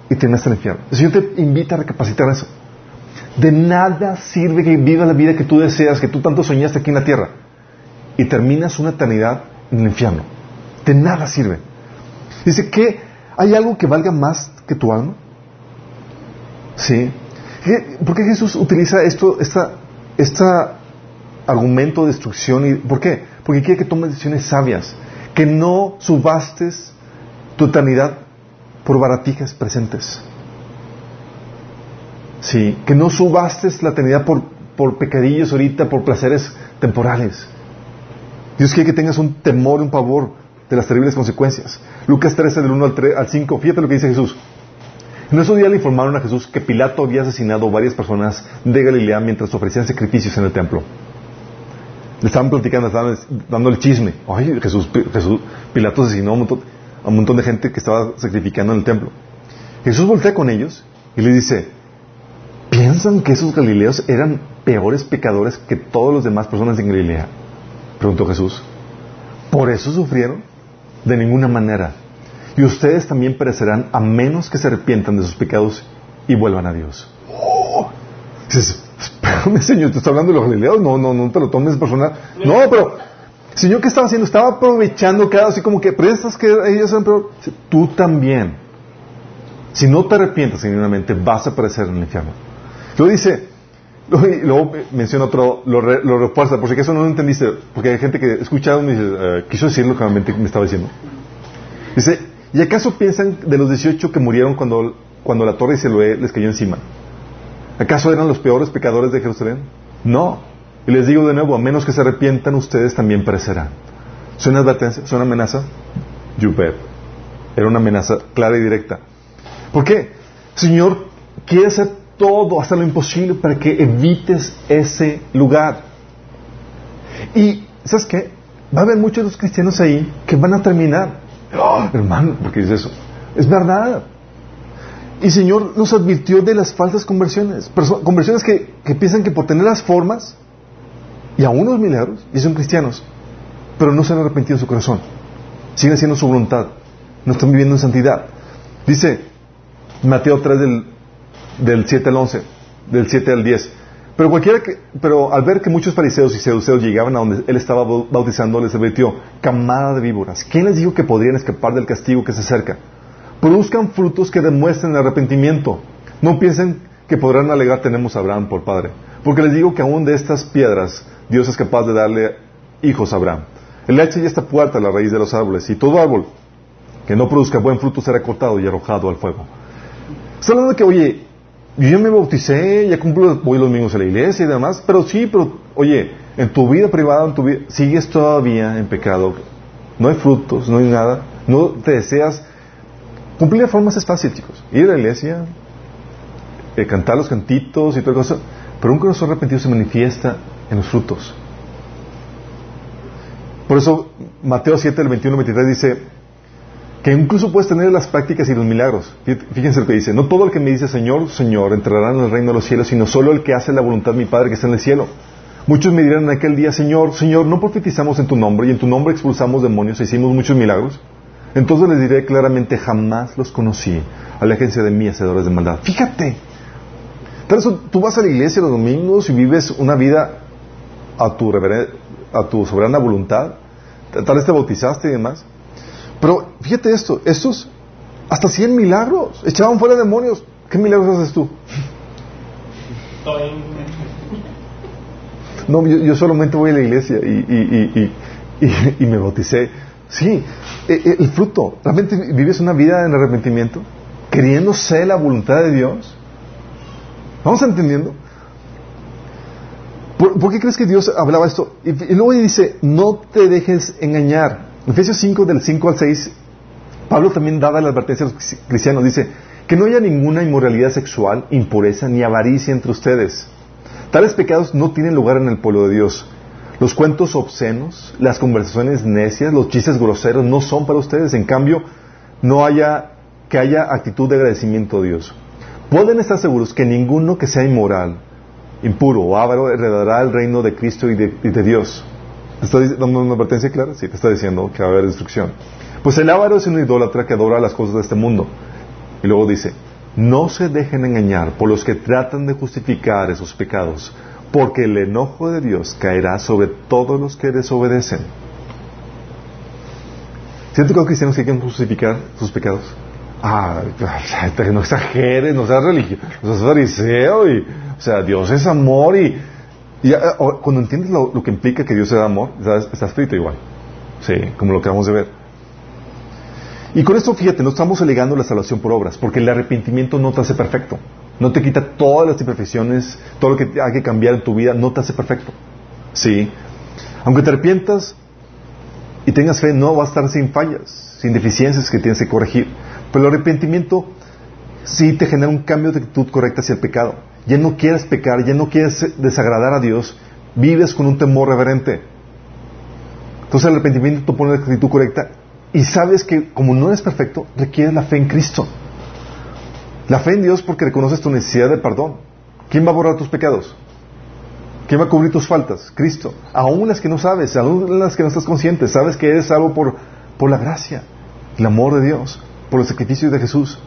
Y terminaste en el infierno. El Señor te invita a recapacitar eso. De nada sirve que vivas la vida que tú deseas, que tú tanto soñaste aquí en la tierra, y terminas una eternidad en el infierno. De nada sirve. Dice que hay algo que valga más que tu alma. ¿Sí? ¿Por qué Jesús utiliza esto, esta, argumento de destrucción? Y, ¿Por qué? Porque quiere que tomes decisiones sabias, que no subastes tu eternidad por baratijas presentes. Sí, que no subastes la eternidad por, por pecadillos ahorita, por placeres temporales. Dios quiere que tengas un temor, un pavor de las terribles consecuencias. Lucas 13, del 1 al, 3, al 5, fíjate lo que dice Jesús. En esos días le informaron a Jesús que Pilato había asesinado varias personas de Galilea mientras ofrecían sacrificios en el templo. Le estaban platicando, estaban dando el chisme. Ay, Jesús, Jesús Pilato asesinó a un, montón, de gente que estaba sacrificando en el templo. Jesús voltea con ellos y le dice, ¿piensan que esos galileos eran peores pecadores que todas las demás personas en Galilea? Preguntó Jesús. ¿Por eso sufrieron? De ninguna manera y ustedes también perecerán a menos que se arrepientan de sus pecados y vuelvan a Dios. Oh, [LAUGHS] espérame, Señor, ¿te está hablando de los galileos? No, no, no te lo tomes personal. No, pero, Señor, ¿qué estaba haciendo? Estaba aprovechando cada, así como que, pero estas que ellos pero Tú también. Si no te arrepientas genuinamente, vas a perecer en el infierno. Luego dice, [LAUGHS] luego, menciona otro, lo, lo, refuerza, por si acaso no lo entendiste, porque hay gente que escucha y dice, uh, quiso decir lo que realmente me estaba diciendo. Dice, ¿y acaso piensan de los 18 que murieron cuando, cuando la torre Siloé les cayó encima? ¿Acaso eran los peores pecadores de Jerusalén? No. Y les digo de nuevo, a menos que se arrepientan, ustedes también perecerán. ¿Es una advertencia? ¿Es una amenaza? You. Era una amenaza clara y directa. ¿Por qué? Señor quiere hacer todo, hasta lo imposible, para que evites ese lugar. Y, ¿sabes qué? Va a haber muchos los cristianos ahí que van a terminar. Oh, hermano, ¿por qué dices eso? Es verdad. Y Señor nos advirtió de las falsas conversiones. Conversiones que, que piensan que por tener las formas y aún los milagros, y son cristianos, pero no se han arrepentido en su corazón. Siguen haciendo su voluntad. No están viviendo en santidad. Dice Mateo 3 del, del 7 al 11, del 7 al 10. Pero, cualquiera que, pero al ver que muchos fariseos y seduceos llegaban a donde él estaba bautizando, les advirtió, camada de víboras, ¿quién les dijo que podrían escapar del castigo que se acerca? Produzcan frutos que demuestren arrepentimiento. No piensen que podrán alegar tenemos a Abraham por padre. Porque les digo que aún de estas piedras Dios es capaz de darle hijos a Abraham. El leche ya está puerta a la raíz de los árboles, y todo árbol que no produzca buen fruto será cortado y arrojado al fuego. Está hablando de que, oye, yo me bauticé, ya cumplo, voy los domingos a la iglesia y demás, pero sí, pero, oye, en tu vida privada, en tu vida, sigues todavía en pecado, no hay frutos, no hay nada, no te deseas. Cumplir formas es fácil, chicos. Ir a la iglesia, eh, cantar los cantitos y todo eso, pero un corazón arrepentido se manifiesta en los frutos. Por eso Mateo 7, el 21 23 dice que incluso puedes tener las prácticas y los milagros. Fíjense lo que dice, no todo el que me dice Señor, Señor entrará en el reino de los cielos, sino solo el que hace la voluntad de mi Padre que está en el cielo. Muchos me dirán en aquel día, Señor, Señor, no profetizamos en tu nombre y en tu nombre expulsamos demonios e hicimos muchos milagros. Entonces les diré claramente, jamás los conocí. Aléjense de mí, hacedores de maldad. Fíjate. Por eso tú vas a la iglesia los domingos y vives una vida a tu, a tu soberana voluntad tal vez te bautizaste y demás. Pero fíjate esto, estos hasta 100 milagros, echaban fuera demonios. ¿Qué milagros haces tú? No, yo, solamente voy a la iglesia y, y, me bauticé. Sí, e, e, el fruto. ¿Realmente vives una vida en arrepentimiento? ¿Queriendo ser la voluntad de Dios? ¿Vamos entendiendo? ¿Por, qué crees que Dios hablaba esto? Y, luego dice, no te dejes engañar. En Efesios 5, del 5 al 6, Pablo también daba la advertencia a los cristianos. Dice, que no haya ninguna inmoralidad sexual, impureza ni avaricia entre ustedes. Tales pecados no tienen lugar en el pueblo de Dios. Los cuentos obscenos, las conversaciones necias, los chistes groseros no son para ustedes. En cambio, no haya que haya actitud de agradecimiento a Dios. Pueden estar seguros que ninguno que sea inmoral, impuro o avaro heredará el reino de Cristo y de, Dios. ¿Te está dando una advertencia clara? Sí, te está diciendo que va a haber destrucción. Pues el avaro es un idólatra que adora las cosas de este mundo. Y luego dice, no se dejen engañar por los que tratan de justificar esos pecados, porque el enojo de Dios caerá sobre todos los que desobedecen. ¿Sientes que los cristianos que quieren justificar sus pecados? Ah, [LAUGHS] no exageres, no seas religioso, no seas fariseo y o sea, Dios es amor y, ah, cuando entiendes lo, que implica que Dios es amor, está escrito igual. Sí, como lo que vamos de ver. Y con esto, fíjate, no estamos alegando la salvación por obras, porque el arrepentimiento no te hace perfecto. No te quita todas las imperfecciones, todo lo que hay que cambiar en tu vida, no te hace perfecto. Sí. Aunque te arrepientas y tengas fe, no va a estar sin fallas, sin deficiencias que tienes que corregir. Pero el arrepentimiento sí te genera un cambio de actitud correcta hacia el pecado ya no quieres pecar, ya no quieres desagradar a Dios, vives con un temor reverente. Entonces el arrepentimiento te pone la actitud correcta y sabes que como no eres perfecto, requieres la fe en Cristo. La fe en Dios porque reconoces tu necesidad de perdón. ¿Quién va a borrar tus pecados? ¿Quién va a cubrir tus faltas? Cristo. Aún las que no sabes, aún las que no estás consciente, sabes que eres salvo por, por la gracia, el amor de Dios, por el sacrificio de Jesús.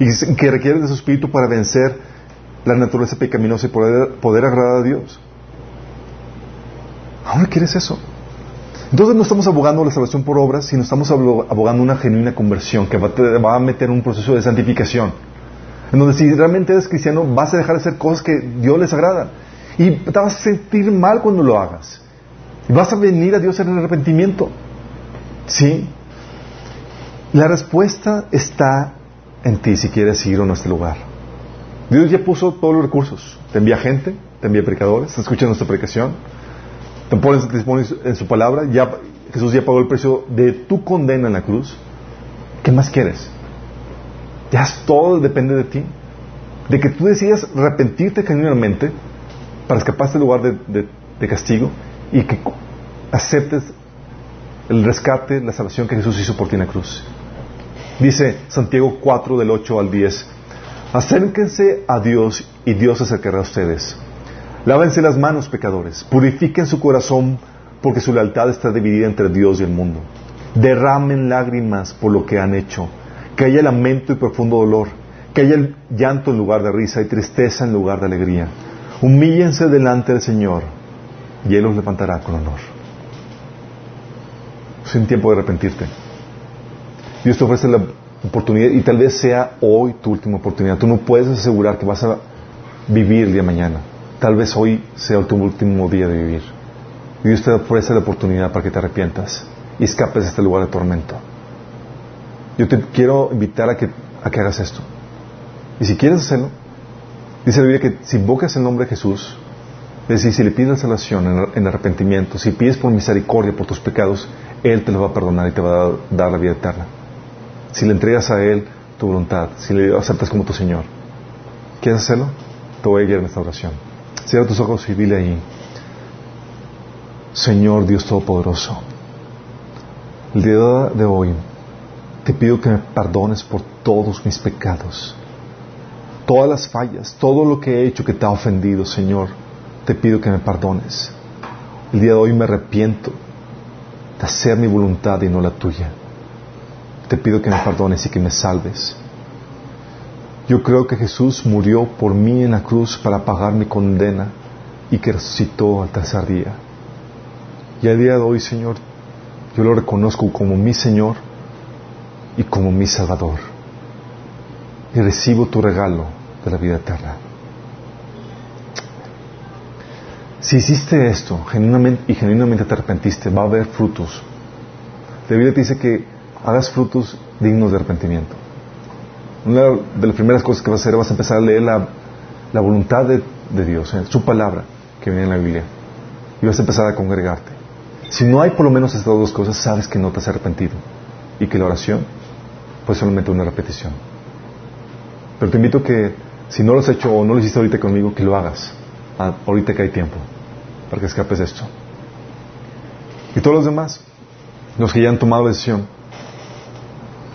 Y que requieres de su Espíritu para vencer la naturaleza pecaminosa y poder, poder agradar a Dios. ¿Ahora quieres eso? Entonces no estamos abogando la salvación por obras, sino estamos abogando una genuina conversión que va a meter un proceso de santificación. En donde si realmente eres cristiano vas a dejar de hacer cosas que Dios les agrada. Y te vas a sentir mal cuando lo hagas. Y vas a venir a Dios en el arrepentimiento. ¿Sí? La respuesta está en ti si quieres ir o no a este lugar. Dios ya puso todos los recursos. Te envía gente, te envía predicadores, te escucha nuestra predicación, te pones, en su palabra. Ya, Jesús ya pagó el precio de tu condena en la cruz. ¿Qué más quieres? Ya todo depende de ti. De que tú decidas arrepentirte genuinamente para escapar de este lugar de castigo y que aceptes el rescate, la salvación que Jesús hizo por ti en la cruz. Dice Santiago 4 del 8 al 10, acérquense a Dios y Dios se acercará a ustedes. Lávense las manos, pecadores, purifiquen su corazón porque su lealtad está dividida entre Dios y el mundo. Derramen lágrimas por lo que han hecho, que haya lamento y profundo dolor, que haya llanto en lugar de risa y tristeza en lugar de alegría. Humíllense delante del Señor y Él los levantará con honor. Es un tiempo de arrepentirte. Dios te ofrece la oportunidad y tal vez sea hoy tu última oportunidad. Tú no puedes asegurar que vas a vivir el día de mañana. Tal vez hoy sea tu último día de vivir. Dios te ofrece la oportunidad para que te arrepientas y escapes de este lugar de tormento. Yo te quiero invitar a que, a que hagas esto. Y si quieres hacerlo, dice la Biblia que si invocas el nombre de Jesús, es decir, si le pides la salvación en arrepentimiento, si pides por misericordia por tus pecados, Él te lo va a perdonar y te va a dar la vida eterna. Si le entregas a Él tu voluntad, si le aceptas como tu Señor, ¿quieres hacerlo? Te voy a guiar en esta oración. Cierra tus ojos y dile ahí, Señor Dios Todopoderoso, el día de hoy te pido que me perdones por todos mis pecados, todas las fallas, todo lo que he hecho que te ha ofendido, Señor te pido que me perdones. El día de hoy me arrepiento de hacer mi voluntad y no la tuya. Te pido que me perdones y que me salves. Yo creo que Jesús murió por mí en la cruz para pagar mi condena y que resucitó al tercer día. Y al día de hoy, Señor, yo lo reconozco como mi Señor y como mi Salvador. Y recibo tu regalo de la vida eterna. Si hiciste esto genuinamente, y genuinamente te arrepentiste, va a haber frutos. La Biblia te dice que hagas frutos dignos de arrepentimiento. Una de las primeras cosas que vas a hacer vas a empezar a leer la, voluntad de, Dios, eh, su palabra que viene en la Biblia. Y vas a empezar a congregarte. Si no hay por lo menos estas dos cosas, sabes que no te has arrepentido. Y que la oración fue solamente una repetición. Pero te invito que, si no lo has hecho o no lo hiciste ahorita conmigo, que lo hagas. Ah, ahorita que hay tiempo para que escapes de esto. Y todos los demás, los que ya han tomado decisión,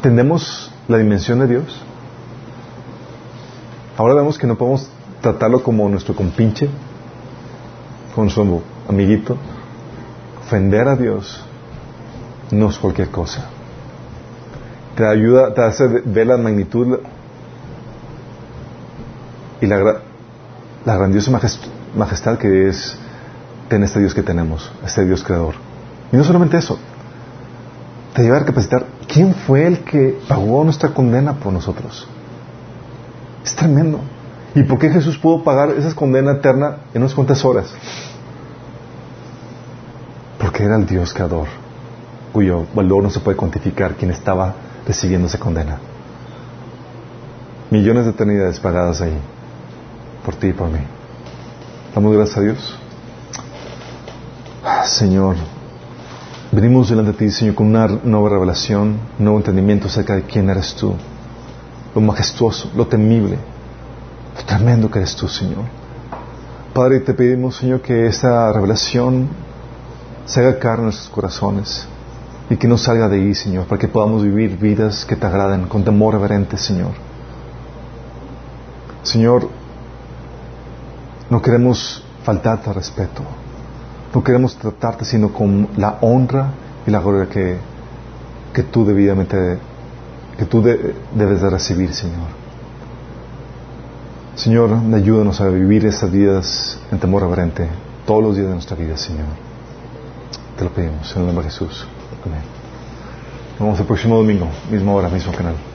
¿tendemos la dimensión de Dios? Ahora vemos que no podemos tratarlo como nuestro compinche, como nuestro amiguito. Ofender a Dios no es cualquier cosa. Te ayuda, te hace ver la magnitud y la, la grandiosa majestad que es en este Dios que tenemos, este Dios creador. Y no solamente eso, te lleva a capacitar quién fue el que pagó nuestra condena por nosotros. Es tremendo. ¿Y por qué Jesús pudo pagar esa condena eterna en unas cuantas horas? Porque era el Dios creador, cuyo valor no se puede cuantificar, quien estaba recibiendo esa condena. Millones de eternidades pagadas ahí, por ti y por mí. Damos gracias a Dios. Señor, venimos delante de ti, Señor, con una nueva revelación, un nuevo entendimiento acerca de quién eres tú, lo majestuoso, lo temible, lo tremendo que eres tú, Señor. Padre, te pedimos, Señor, que esta revelación se haga carne en nuestros corazones y que no salga de ahí, Señor, para que podamos vivir vidas que te agraden con temor reverente, Señor. Señor, no queremos faltarte al respeto. No queremos tratarte sino con la honra y la gloria que, que tú debidamente que tú debes de recibir, Señor. Señor, ayúdanos a vivir estas vidas en temor reverente todos los días de nuestra vida, Señor. Te lo pedimos en el nombre de Jesús. Vemos el próximo domingo, misma hora, mismo canal.